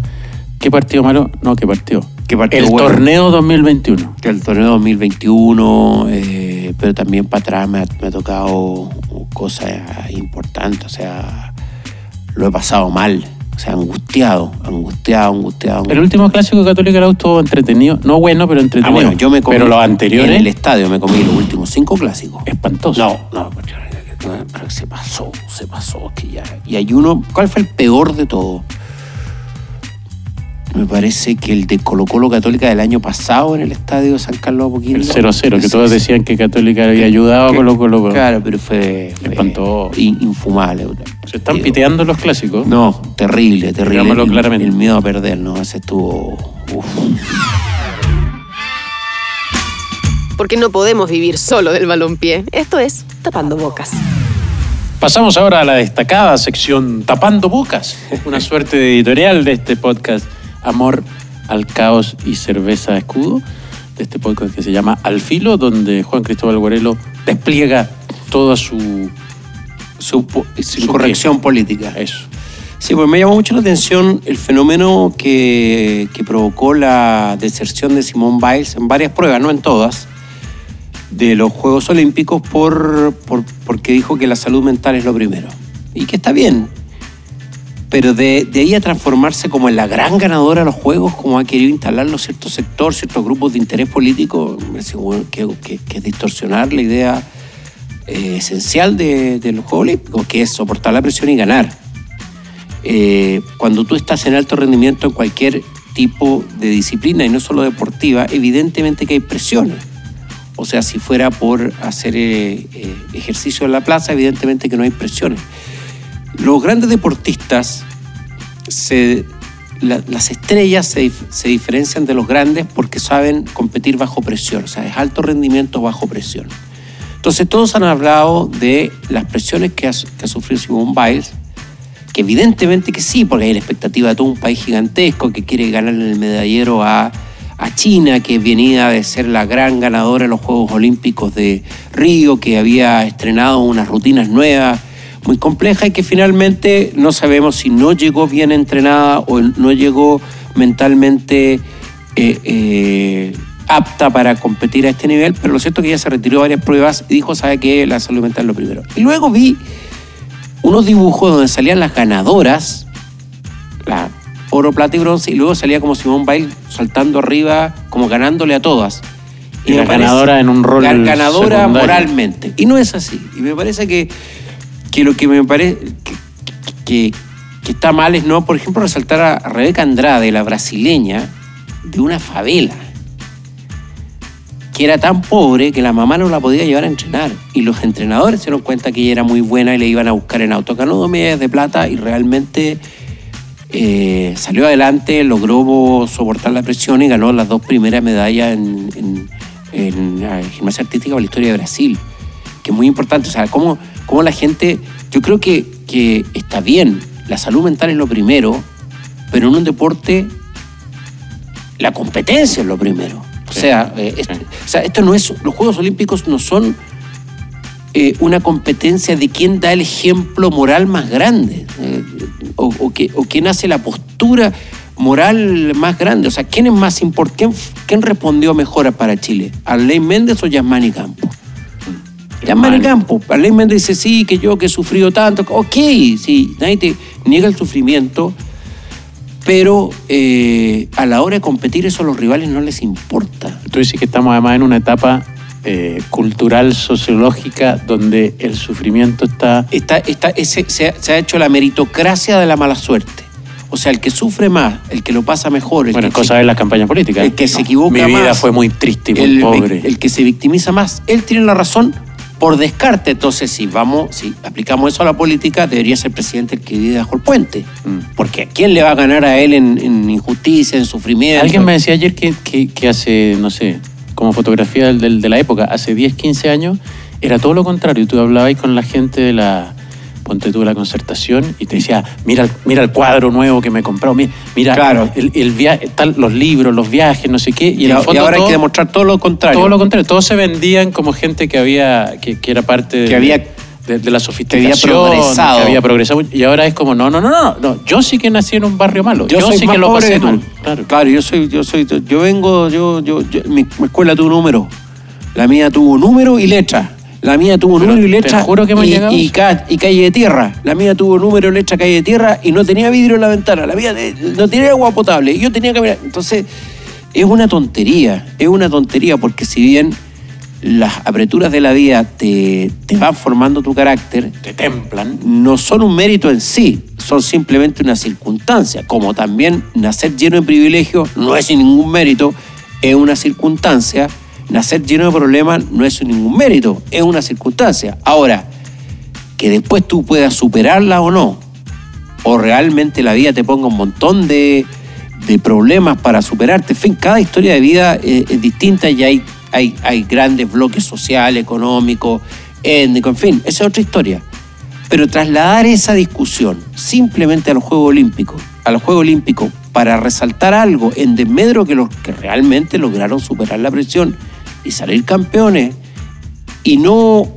¿qué partido malo? No, ¿qué partido? ¿Qué partido El bueno? torneo 2021. que el torneo 2021, eh, pero también para atrás me ha, me ha tocado cosas importantes, o sea, lo he pasado mal, o sea, angustiado, angustiado, angustiado. El último clásico católico era estuvo entretenido, no bueno, pero Ah, entretenido. bueno, yo me comí Pero los anteriores, en el estadio me comí los últimos cinco clásicos. espantoso. No, no, pero, pero se pasó, se pasó, que ya. Y hay uno, ¿cuál fue el peor de todo? Me parece que el de Colo Colo Católica del año pasado en el estadio de San Carlos de Apoquindo. El 0-0, que todos decían que Católica había ayudado que- los Colo Colo. Claro, pero fue, fue infumable. Se están Digo, piteando los clásicos. No, terrible, terrible. El- claramente. El, miedo a perder, ¿no? Ese estuvo. uf. Porque no podemos vivir solo del balompié. Esto es Tapando Bocas. Pasamos ahora a la destacada sección Tapando Bocas, una suerte de editorial de este podcast Amor al Caos y Cerveza Escudo, de este podcast que se llama Al Filo, donde Juan Cristóbal Guarelo despliega toda su... Su, po- su ¿Su corrección política. Eso. Sí, pues me llamó mucho la atención el fenómeno que, que provocó la deserción de Simone Biles en varias pruebas, no en todas, de los Juegos Olímpicos por, por- porque dijo que la salud mental es lo primero. Y que está bien. Pero de, de ahí a transformarse como en la gran ganadora de los Juegos, como ha querido instalarlo cierto sector, ciertos grupos de interés político, que, que- que distorsionar la idea eh, esencial de, de los Juegos Olímpicos, que es soportar la presión y ganar. Eh, cuando tú estás en alto rendimiento en cualquier tipo de disciplina y no solo deportiva, evidentemente que hay presiones. O sea, si fuera por hacer eh, ejercicio en la plaza, evidentemente que no hay presiones. Los grandes deportistas, las estrellas se, dif- se diferencian de los grandes porque saben competir bajo presión, o sea, es alto rendimiento bajo presión. Entonces todos han hablado de las presiones que ha, que ha sufrido Simone Biles, que evidentemente que sí, porque hay la expectativa de todo un país gigantesco que quiere ganar el medallero a, a China, que venía de ser la gran ganadora de los Juegos Olímpicos de Río, que había estrenado unas rutinas nuevas muy complejas y que finalmente no sabemos si no llegó bien entrenada o no llegó mentalmente eh, eh, apta para competir a este nivel, pero lo cierto es que ella se retiró varias pruebas y dijo, sabe que la salud mental es lo primero. Y luego vi unos dibujos donde salían las ganadoras, la oro, plata y bronce, y luego salía como Simón Biles saltando arriba, como ganándole a todas. Y la ganadora en un rol gan- Ganadora secundario. moralmente. Y no es así. Y me parece que, que lo que me parece que, que- está mal es no, por ejemplo, resaltar a Rebeca Andrade, la brasileña, de una favela que era tan pobre que la mamá no la podía llevar a entrenar. Y los entrenadores se dieron cuenta que ella era muy buena y le iban a buscar en auto. Ganó dos medallas de plata y realmente eh, salió adelante, logró soportar la presión y ganó las dos primeras medallas en, en, la gimnasia artística para la historia de Brasil, que es muy importante. O sea, cómo, cómo la gente, yo creo que, que está bien, la salud mental es lo primero, pero en un deporte la competencia es lo primero. O sea, eh, o sea, esto no es, los Juegos Olímpicos no son eh, una competencia de quién da el ejemplo moral más grande eh, o, o que- o quién hace la postura moral más grande. O sea, ¿quién es más importante? ¿Quién, quién respondió mejor para Chile? ¿Arley Méndez o Yasmani Campo? Yasmani Campo. Méndez dice, sí, que yo que he sufrido tanto. Ok, sí, nadie te niega el sufrimiento, pero eh, a la hora de competir eso a los rivales no les importa. Tú dices que estamos además en una etapa eh, cultural, sociológica, donde el sufrimiento está... Está, está, ese- se, ha- se ha hecho la meritocracia de la mala suerte. O sea, el que sufre más, el que lo pasa mejor, el Bueno, es cosa de las campañas políticas. el que se equivoca Mi vida más, fue muy triste y muy el, pobre. el que se victimiza más, él tiene la razón por descarte. Entonces, si vamos, si aplicamos eso a la política, debería ser presidente el que vive bajo el puente. Mm. Porque ¿a quién le va a ganar a él en, en injusticia, en sufrimiento? Alguien me decía ayer que, que- que hace, no sé, como fotografía del- del- de la época, hace 10, 15 años, era todo lo contrario. Tú hablabas con la gente de la, ponte tú, la concertación y te decía, mira, mira el cuadro nuevo que me he comprado, mira, mira Claro. el, el via- tal, los libros, los viajes, no sé qué. Y, Y, en el a- y fondo ahora hay que demostrar todo lo contrario. Todo lo contrario, todos se vendían como gente que había, que, que era parte de, Que había- de, de la sofisticación, progresado. que había progresado. Y ahora es como, no, no, no, no, no, yo sí que nací en un barrio malo, yo, soy sí que lo pobre pasé mal. Claro. yo soy, yo soy, yo vengo, yo, yo, yo- mi, mi escuela tuvo número. La mía tuvo número y letra. La mía tuvo Pero número y letra. juro que hemos y, ca- calle de tierra. La mía tuvo número, letra, calle de tierra y no tenía vidrio en la ventana. La mía eh, no tenía agua potable. Y yo tenía que mirar. Entonces, es una tontería. Es una tontería porque si bien las apreturas de la vida te, te van formando tu carácter, Te templan. no son un mérito en sí, son simplemente una circunstancia. Como también nacer lleno de privilegios no es ningún mérito, es una circunstancia. Nacer lleno de problemas no es ningún mérito, es una circunstancia. Ahora, que después tú puedas superarla o no, o realmente la vida te ponga un montón de, de problemas para superarte. En fin, cada historia de vida eh, es distinta y hay, hay, hay grandes bloques sociales, económicos, étnicos, en fin, esa es otra historia. Pero trasladar esa discusión simplemente a los Juegos Olímpicos, a los Juegos Olímpicos, para resaltar algo en desmedro que los que realmente lograron superar la presión y salir campeones y no,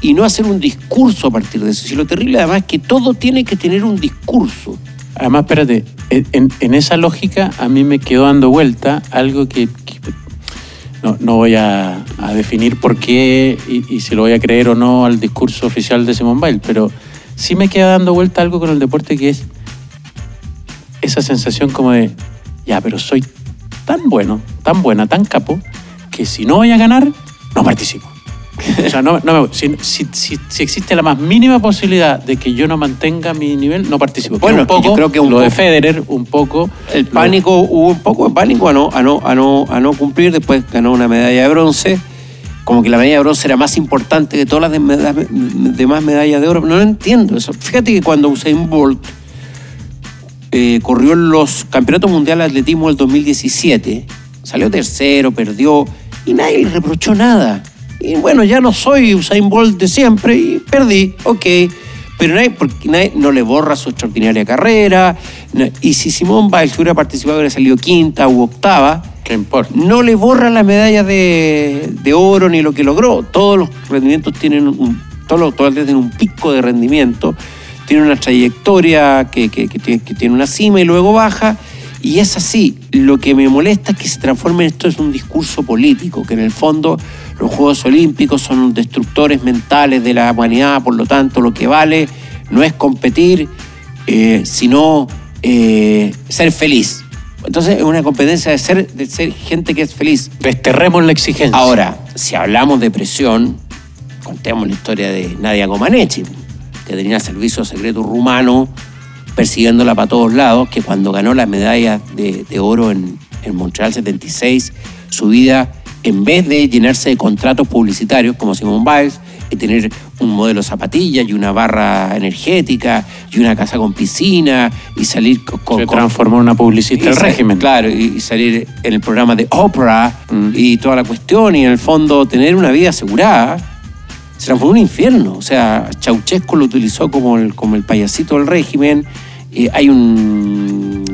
y no hacer un discurso a partir de eso. Si lo terrible además es que todo tiene que tener un discurso. Además, espérate, en, esa lógica a mí me quedó dando vuelta algo que, no, no voy a, definir por qué y, si lo voy a creer o no al discurso oficial de Simone Biles, pero sí me queda dando vuelta algo con el deporte que es esa sensación como de, ya, pero soy tan bueno, tan buena, tan capo, que si no voy a ganar, no participo. O sea, no, no me- si, si- si- existe la más mínima posibilidad de que yo no mantenga mi nivel, no participo. Bueno, un poco yo creo que un lo de poco- Federer, un poco El lo- pánico, hubo un poco de pánico a no, a no, a no, a no cumplir, después ganó una medalla de bronce. Como que la medalla de bronce era más importante que todas las de- demás medallas de oro. No lo entiendo eso. Fíjate que cuando Usain Bolt eh, corrió en los campeonatos mundiales de atletismo del 2017, salió tercero, perdió y nadie le reprochó nada. Y bueno, ya no soy Usain Bolt de siempre y perdí, ok. Pero nadie, porque nadie no le borra su extraordinaria carrera. Y si Simón Biles hubiera participado, hubiera salido quinta u octava, no le borra la medalla de, de oro ni lo que logró. Todos los rendimientos tienen un, todos los todos los atletas tienen un pico de rendimiento, tienen una trayectoria que, que- que tiene, que tiene una cima y luego baja. Y es así. Lo que me molesta es que se transforme en esto es un discurso político, que en el fondo los Juegos Olímpicos son destructores mentales de la humanidad, por lo tanto lo que vale no es competir, eh, sino eh, ser feliz. Entonces es una competencia de ser, de ser gente que es feliz. Desterremos la exigencia. Ahora, si hablamos de presión, contemos la historia de Nadia Comaneci, que tenía servicio secreto rumano persiguiéndola para todos lados, que cuando ganó la medalla de, de oro en, en Montreal 76, su vida, en vez de llenarse de contratos publicitarios como Simone Biles, y tener un modelo de zapatillas y una barra energética y una casa con piscina y salir co- con, se transformó en una publicista del régimen. Claro, y, y salir en el programa de Oprah Mm. y toda la cuestión, y en el fondo tener una vida asegurada, se transformó en un infierno. O sea, Ceausescu lo utilizó como el, como el payasito del régimen. Eh, hay un,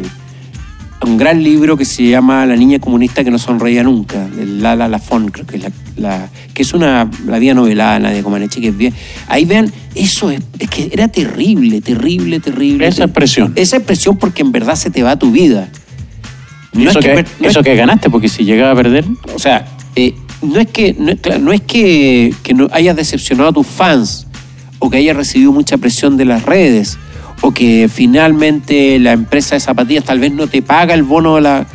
un gran libro que se llama La niña comunista que no sonreía nunca, de Lala Lafon, creo que es la, la- que es una la vida novelada de Comaneci, que es bien. Ahí vean, eso es, es que era terrible, terrible, terrible. Esa expresión. Esa expresión porque en verdad se te va tu vida. No eso es que que, per- no eso es- que ganaste, porque si llegaba a perder, o sea, eh, no es que, no claro, no es que, que no hayas decepcionado a tus fans o que hayas recibido mucha presión de las redes o que finalmente la empresa de zapatillas tal vez no te paga el bono de la...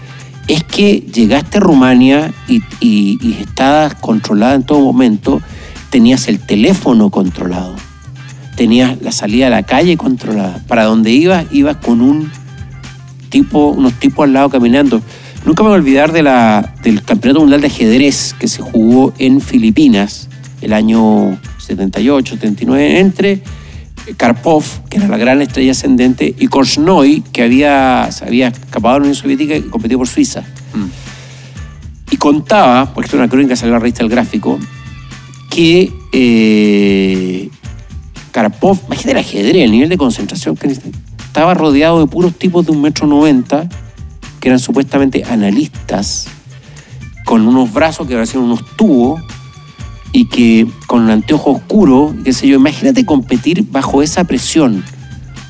es que llegaste a Rumania y, y, y estabas controlada en todo momento, tenías el teléfono controlado, tenías la salida a la calle controlada. Para donde ibas, ibas con un tipo, unos tipos al lado caminando. Nunca me voy a olvidar de la, del Campeonato Mundial de Ajedrez que se jugó en Filipinas el año 78, 79, entre Karpov, que era la gran estrella ascendente, y Korchnoi, que había, se había escapado de la Unión Soviética y competió por Suiza. Y contaba, porque esto es una crónica, salió en la revista El Gráfico, que eh, Karpov, imagínate el ajedrez, el nivel de concentración que estaba rodeado de puros tipos de un metro noventa, que eran supuestamente analistas, con unos brazos que parecían unos tubos, y que con un anteojo oscuro, qué sé yo, imagínate competir bajo esa presión.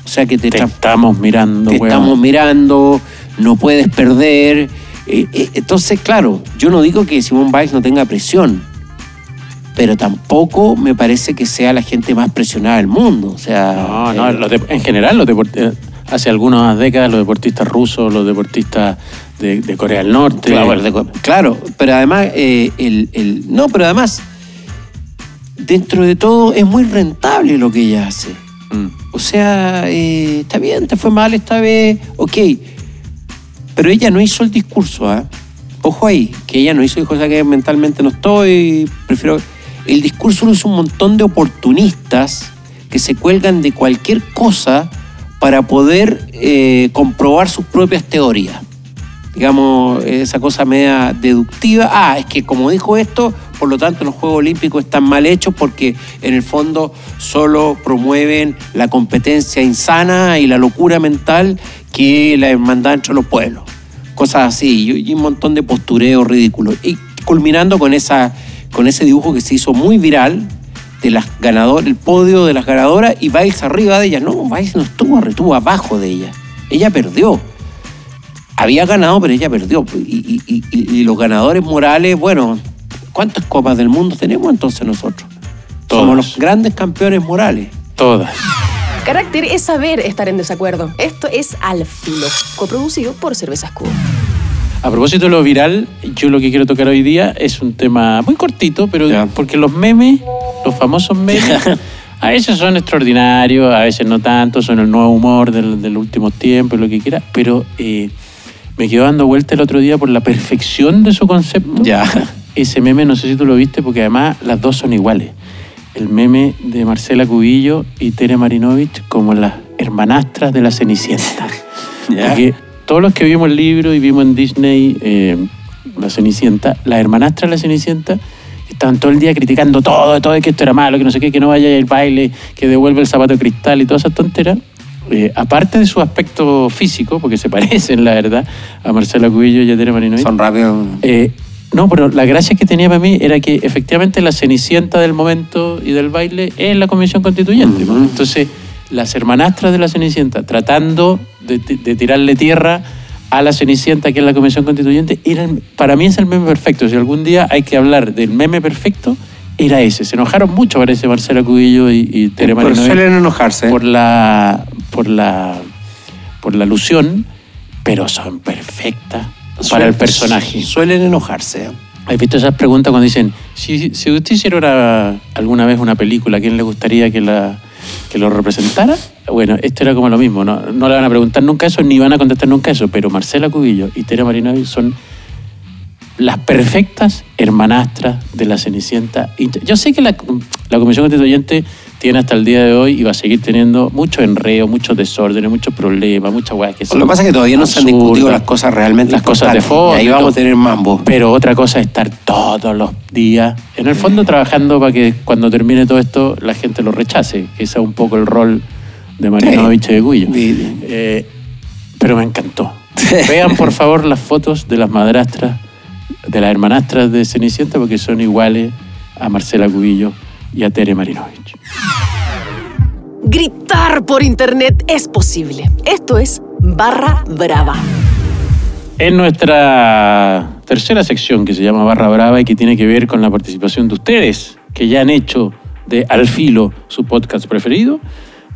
O sea, que te, estamos mirando, te weón. estamos mirando, no puedes perder. Eh, eh, entonces, claro, yo no digo que Simón Biles no tenga presión, pero tampoco me parece que sea la gente más presionada del mundo. O sea, No, no, eh, en general los deportistas, hace algunas décadas los deportistas rusos, los deportistas de, de Corea del Norte. Claro, de- claro, pero además, eh, el, el- no, pero además, dentro de todo es muy rentable lo que ella hace. Mm. O sea, eh, está bien, te fue mal esta vez, ok. Pero ella no hizo el discurso, ¿ah? Ojo ahí, que ella no hizo, dijo, o sea que mentalmente no estoy, prefiero... El discurso lo hizo un montón de oportunistas que se cuelgan de cualquier cosa para poder eh, comprobar sus propias teorías digamos, esa cosa media deductiva. Ah, es que como dijo esto, por lo tanto los Juegos Olímpicos están mal hechos porque en el fondo solo promueven la competencia insana y la locura mental que la hermandad entre los pueblos. Cosas así, y un montón de postureo ridículo. Y culminando con, esa, con ese dibujo que se hizo muy viral de las ganadoras, el podio de las ganadoras y Biles arriba de ellas. No, Biles no estuvo arriba, estuvo abajo de ella. Ella perdió había ganado, pero ella perdió. Y, y- y- y los ganadores morales, bueno, ¿cuántas copas del mundo tenemos entonces nosotros? Todas. Somos los grandes campeones morales. Todas. Carácter es saber estar en desacuerdo. Esto es Al Filo, coproducido por Cervezas Cubo. A propósito de lo viral, yo lo que quiero tocar hoy día es un tema muy cortito, pero Ya. porque los memes, los famosos memes, a veces son extraordinarios, a veces no tanto, son el nuevo humor del, del último tiempo, lo que quiera, pero eh, me quedó dando vuelta el otro día por la perfección de su concepto. Ya. Ese meme, no sé si tú lo viste, porque además las dos son iguales. El meme de Marcela Cubillo y Tere Marinovich como las hermanastras de la Cenicienta. Ya. Porque todos los que vimos el libro y vimos en Disney eh, La Cenicienta, las hermanastras de la Cenicienta estaban todo el día criticando todo, todo, que esto era malo, que no sé qué, que no vaya al baile, que devuelve el zapato de cristal y todas esas tonteras. Eh, aparte de su aspecto físico, porque se parecen, la verdad, a Marcela Cubillo y a Tere Marinovich. Son rápidos. Eh, no, pero la gracia que tenía para mí era que efectivamente la cenicienta del momento y del baile es la comisión constituyente. Entonces, las hermanastras de la cenicienta tratando de, de tirarle tierra a la cenicienta que es la comisión constituyente, eran, para mí es el meme perfecto. Si algún día hay que hablar del meme perfecto, era ese. Se enojaron mucho, parece, Marcela Cubillo y, y Tere Pero Marinovich suelen enojarse. por la por la por la alusión, pero son perfectas para el personaje. Suelen enojarse. ¿Has visto esas preguntas cuando dicen, si, si usted hiciera una- alguna vez una película, ¿a quién le gustaría que, la, que lo representara? Bueno, esto era como lo mismo, no, no le van a preguntar nunca eso, ni van a contestar nunca eso, pero Marcela Cubillo y Tere Marinovich son las perfectas hermanastras de la Cenicienta. Yo sé que la, la Comisión Constituyente tiene hasta el día de hoy y va a seguir teniendo mucho enreo, muchos desórdenes, muchos problemas, muchas weas que son Lo que pasa es que todavía no se han discutido las cosas realmente Las cosas de fondo. Y ahí vamos a tener mambo. Pero otra cosa es estar todos los días, en el fondo trabajando para que cuando termine todo esto la gente lo rechace, ese es un poco el rol de Marinovich y de Cuyo. Sí. Eh, pero me encantó. Vean por favor las fotos de las madrastras, de las hermanastras de Cenicienta, porque son iguales a Marcela Cubillo y a Tere Marinovich. Gritar por internet es posible. Esto es Barra Brava. En nuestra tercera sección que se llama Barra Brava y que tiene que ver con la participación de ustedes, que ya han hecho de Al Filo su podcast preferido,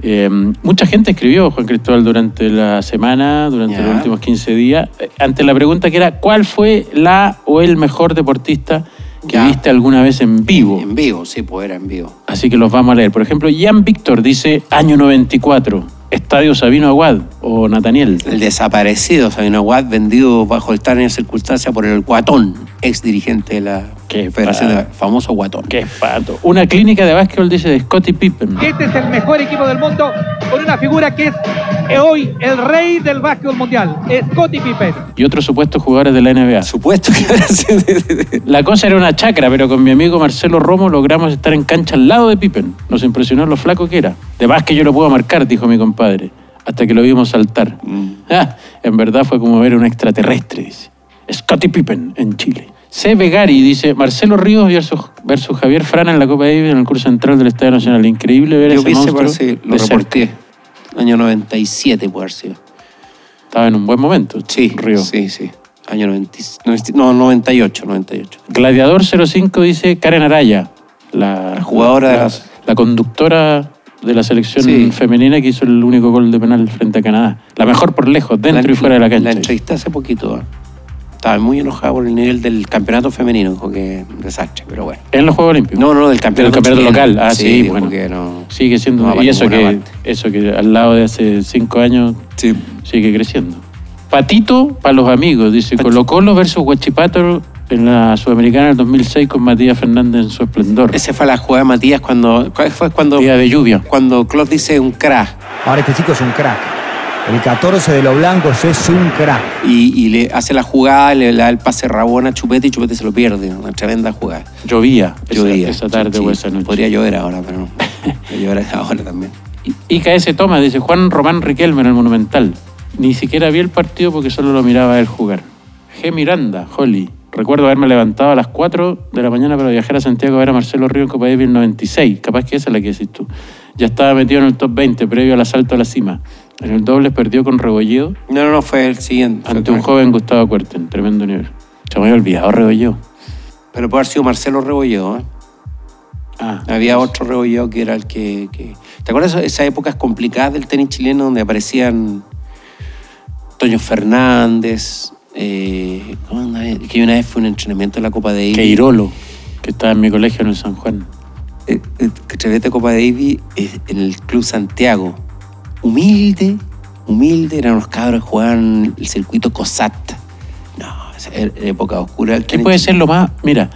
Eh, mucha gente escribió, Juan Cristóbal, durante la semana, durante los últimos 15 días, eh, ante la pregunta que era, ¿cuál fue la o el mejor deportista que Ya. viste alguna vez en vivo? En vivo, sí, pues era en vivo. Así que los vamos a leer. Por ejemplo, Jan Víctor dice, año 94, Estadio Sabino Aguad o Nataniel. El desaparecido Sabino Aguad, vendido bajo extrañas circunstancias por el Guatón, ex dirigente de la Qué famoso Guatón. Qué pato. Una clínica de básquetbol dice de Scottie Pippen. Este es el mejor equipo del mundo con una figura que es eh, hoy el rey del básquetbol mundial, Scottie Pippen. Y otros supuestos jugadores de la NBA. Supuesto que era así. La cosa era una chacra, pero con mi amigo Marcelo Romo logramos estar en cancha al lado de Pippen. Nos impresionó lo flaco que era. De más que yo lo puedo marcar, dijo mi compadre. Hasta que lo vimos saltar. Ah, en verdad fue como ver a un extraterrestre, dice. Scottie Pippen en Chile. C. Vegari dice, Marcelo Ríos versus, versus Javier Frana en la Copa Davis en el curso central del Estadio Nacional. Increíble ver Yo ese monstruo lo de cerca. reporté. Año 97 puede haber sido. Estaba en un buen momento. Sí, Ríos. sí, sí. Año 90, no, 98, 98. Gladiador 05 dice Karen Araya, la, La jugadora de la, las- la conductora de la selección Sí. femenina que hizo el único gol de penal frente a Canadá. La mejor por lejos, dentro La- y fuera de la cancha. La entrevisté hace poquito. ¿eh? Estaba muy enojada por el nivel del campeonato femenino, dijo que es un desastre, pero bueno. En los Juegos Olímpicos. No, no, del campeonato, Del campeonato local. Ah, sí, bueno. que no- Sigue siendo. no y eso que, parte. eso que al lado de hace cinco años sigue creciendo. Patito para los amigos, dice Colo Colo versus Huachipato en la Sudamericana del 2006 con Matías Fernández en su esplendor. Ese fue la jugada de Matías cuando. ¿Cuál fue cuando, Día de lluvia. cuando Claude dice un crack? Ahora este chico es un crack. El 14 de los blancos es un crack. Y, y le hace la jugada, le, da el pase rabón a Chupete y Chupete se lo pierde. Una tremenda jugada. Llovía esa, Llovía. esa tarde Sí, o esa noche. Podría llover ahora, pero no. Podría llover ahora también. IKS Toma, dice Juan Román Riquelme en el Monumental. Ni siquiera vi el partido porque solo lo miraba a él jugar. G. Miranda, Holly. Recuerdo haberme levantado a las 4 de la mañana para viajar a Santiago a ver a Marcelo Río en Copa Davis 96. Capaz que esa es la que decís tú. Ya estaba metido en el top 20 previo al asalto a la cima. En el doble perdió con Rebolledo No, no, no, fue el siguiente. ante un joven Gustavo Cuerten. Tremendo nivel. Se me había olvidado Rebolledo. Pero puede haber sido Marcelo Rebolledo. ¿eh? Ah, Había otro Rebolledo que era el que, que- ¿Te acuerdas de esas épocas complicadas del tenis chileno donde aparecían Toño Fernández? Eh, ¿cómo que una vez fue un entrenamiento de la Copa Davis. Queirolo, que estaba en mi colegio en el San Juan. Eh, eh, de Copa Davis eh, en el Club Santiago. Humilde, humilde, eran unos cabros que jugaban el circuito COSAT. No, esa era época oscura ¿Qué puede ser lo más? Mira,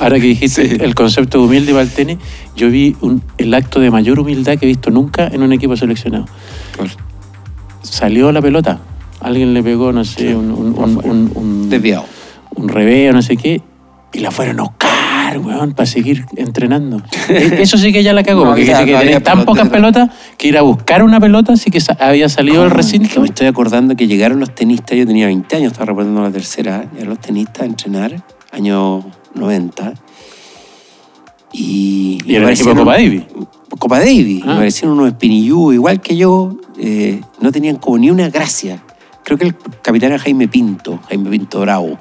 ahora que dijiste Sí. el concepto de humilde para el tenis, yo vi un- el acto de mayor humildad que he visto nunca en un equipo seleccionado. Salió la pelota, alguien le pegó, no sé, un, un, un, un- un- Desviado. un revés no sé qué, y la fueron a buscar, weón, para seguir entrenando. E- Eso sí que ya la cagó, No porque dice no tenés había tan pocas pelotas que ir a buscar una pelota, así que sa- había salido del recinto. Me estoy acordando que llegaron los tenistas, yo tenía 20 años, estaba reportando la tercera, llegaron los tenistas a entrenar, año 90. Y, Y era el equipo Copa Davis. Copa Davis, Ah. me parecían unos espinillú, igual que yo, eh, no tenían como ni una gracia. Creo que el capitán era Jaime Pinto, Jaime Pinto Bravo.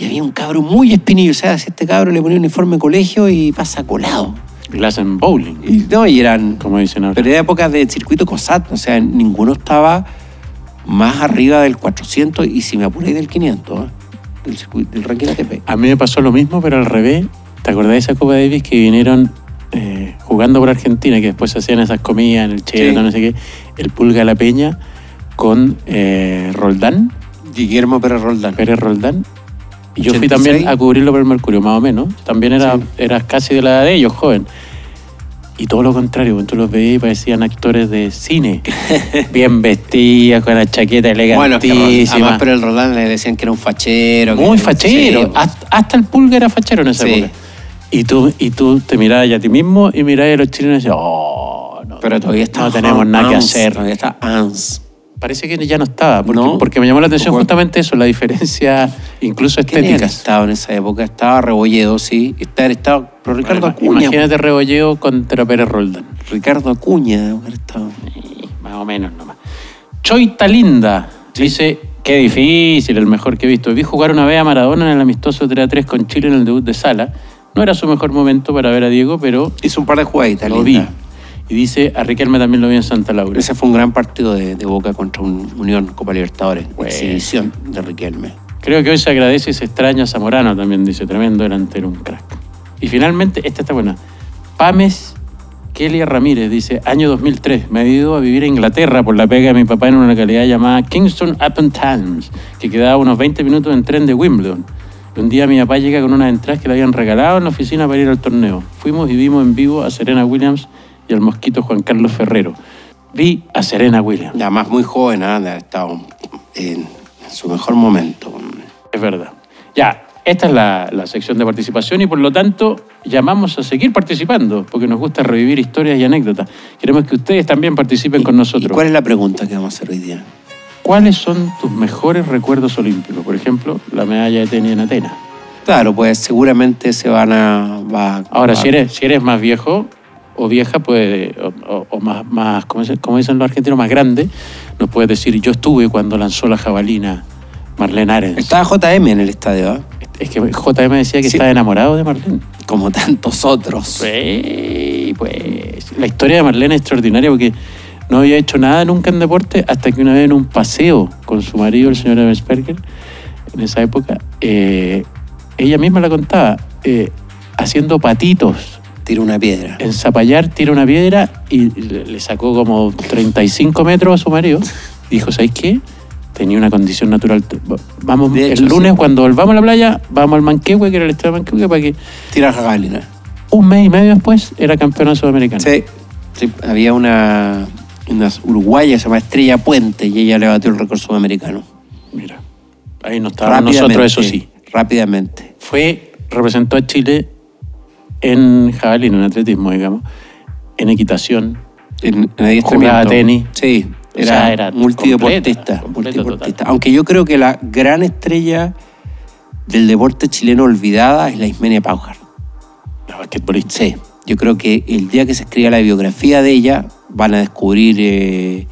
Y había un cabro muy espinillo, o sea, si este cabro le ponía un uniforme de colegio y pasa colado. Le hacen bowling, Y, no, y eran como dicen ahora. pero era época de circuito COSAT, o sea, ninguno estaba más arriba del 400 y si me apuráis del 500, ¿eh? del, circuito, del ranking ATP. A mí me pasó lo mismo, pero al revés. ¿Te acordás de esa Copa Davis que vinieron eh, jugando por Argentina, que después se hacían esas comidas en el Sí. no sé qué? El Pulga La Peña con eh, Roldán, Guillermo Pérez Roldán. Pérez Roldán. Y yo fui 86. también a cubrirlo por el Mercurio, más o menos. También era, Sí. era casi de la edad de ellos, joven. Y todo lo contrario, cuando tú los veías parecían actores de cine. Bien vestidos, con la chaqueta Bueno, es que Rol- elegantísima. además Pérez Roldán le decían que era un fachero. que- Muy fachero. Sí, pues. hasta, hasta el pulga era fachero en esa Sí. época. Y tú, y tú te mirabas a ti mismo y mirabas a los chilenos y decías, oh, no, Pero todavía está no tenemos nada que hacer. Todavía está Ans. Parece que ya no estaba, porque, No. porque me llamó la atención justamente eso, la diferencia incluso ¿Quién era estética. estaba en esa época? Estaba Rebolledo, sí. Estaba, estaba pero Ricardo Bueno, Acuña. Imagínate Rebolleo contra Pérez Roldán. Ricardo Acuña. hubiera estado. Más o menos nomás. Choita Linda dice, qué difícil, el mejor que he visto. Vi jugar una vez a Maradona en el amistoso 3 a 3 con Chile en el debut de Sala. No era su mejor momento para ver a Diego, pero Hizo un par de jugaditas. lo vi. Y dice, a Riquelme también lo vi en Santa Laura. Ese fue un gran partido de, de Boca contra un Unión Copa Libertadores. Exhibición de Riquelme. Creo que hoy se agradece y se extraña a Zamorano también, dice, tremendo delantero, un crack. Y finalmente, esta está buena. Pames Kelia Ramírez dice, año 2003, me he ido a vivir a Inglaterra por la pega de mi papá en una localidad llamada Kingston upon Thames, que quedaba unos 20 minutos en tren de Wimbledon. Un día mi papá llega con unas entradas que le habían regalado en la oficina para ir al torneo. Fuimos y vimos en vivo a Serena Williams y al mosquito Juan Carlos Ferrero. Vi a Serena Williams. Además, muy joven, ¿ah? ha estado en su mejor momento. Es verdad. Ya, esta es la, la sección de participación y por lo tanto llamamos a seguir participando porque nos gusta revivir historias y anécdotas. Queremos que ustedes también participen con ¿Y nosotros. cuál es la pregunta que vamos a hacer hoy día? ¿Cuáles son tus mejores recuerdos olímpicos? Por ejemplo, la medalla de tenis en Atenas. Claro, pues seguramente se van a... va- Ahora, va- si eres, si eres más viejo o vieja, puede, o, más, más como, dicen- como dicen los argentinos, más grande, nos puedes decir, yo estuve cuando lanzó la jabalina Marlene Arens. Estaba JM en el estadio, ¿ah? Es que JM decía que Sí. estaba enamorado de Marlene. como tantos otros. Sí, pues la historia de Marlene es extraordinaria porque no había hecho nada nunca en deporte hasta que una vez en un paseo con su marido, el señor Ebersperger, en esa época, eh, ella misma la contaba, eh, haciendo patitos. Tira una piedra. En Zapallar tira una piedra y le sacó como 35 metros a su marido. Dijo, ¿sabes qué? Tenía una condición natural. Vamos, hecho, el lunes sí. cuando volvamos a la playa, vamos al Manquehue, que era el estadio de Manquehue, para que Tira jabalina. un mes y medio después era campeona sudamericana. Sí, sí, había una, una uruguaya, se llama Estrella Puente, y ella le batió el récord sudamericano. Mira, ahí no estábamos nosotros, eso sí. Rápidamente. Fue, representó a Chile en jabalina, en atletismo, digamos, en equitación. En, en Jugaba tenis. Sí, O era, sea, era multideportista. completa. Aunque yo creo que la gran estrella del deporte chileno olvidada es la Ismenia Paujar. La basquetbolista. Sí, yo creo que el día que se escriba la biografía de ella van a descubrir eh,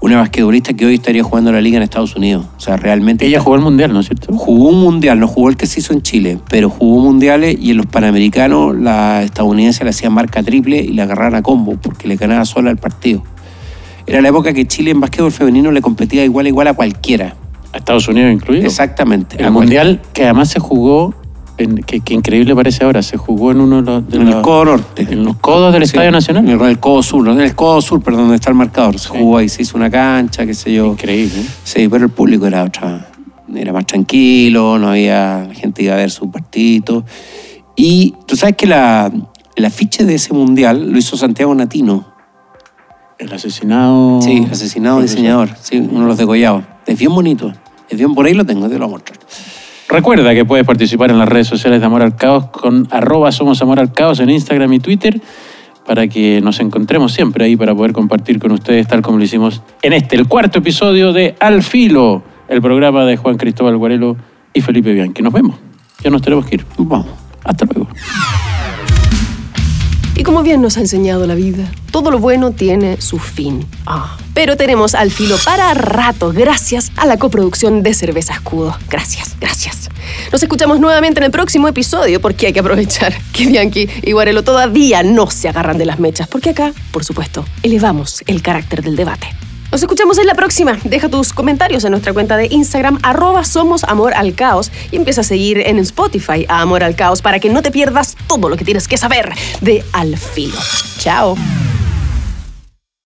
una basquetbolista que hoy estaría jugando la liga en Estados Unidos. O sea, realmente... Ella jugó el mundial, ¿no es cierto? Jugó un mundial, no jugó el que se hizo en Chile, pero jugó mundiales y en los panamericanos la estadounidense le hacía marca triple y la agarraron a combo porque le ganaba sola el partido. Era la época que Chile en básquetbol femenino le competía igual a igual a cualquiera. A Estados Unidos incluido. Exactamente. El mundial que además se jugó, en, que, que increíble parece ahora, se jugó en uno de los... de En el codo norte. En los codos del Sí, Estadio Nacional. En el codo sur, en el codo sur, perdón, donde está el marcador. Se jugó ahí, se hizo una cancha, qué sé yo. Increíble. ¿eh? Sí, pero el público era otra, era más tranquilo, no había la gente iba a ver su partido. Y tú sabes que la, el afiche de ese mundial lo hizo Santiago Natino. El asesinado... Sí, el asesinado diseñador. Sí, uno de los degollados. Es bien bonito. Es bien, por ahí lo tengo, te lo voy a mostrar. Recuerda que puedes participar en las redes sociales de Amor al Caos con arroba somos Amor al Caos en Instagram y Twitter para que nos encontremos siempre ahí para poder compartir con ustedes tal como lo hicimos en este, el cuarto episodio de Al Filo, el programa de Juan Cristóbal Guarelo y Felipe Bianchi. Nos vemos. Ya nos tenemos que ir. Vamos. Hasta luego. Y como bien nos ha enseñado la vida, todo lo bueno tiene su fin. Ah, pero tenemos al filo para rato gracias a la coproducción de Cerveza Escudo. Gracias, gracias. Nos escuchamos nuevamente en el próximo episodio porque hay que aprovechar que Bianchi y Guarelo todavía no se agarran de las mechas, porque acá, por supuesto, elevamos el carácter del debate. Nos escuchamos en la próxima. Deja tus comentarios en nuestra cuenta de Instagram, arroba somos Amor al Caos, y empieza a seguir en Spotify a Amor al Caos para que no te pierdas todo lo que tienes que saber de Al Filo. Chao.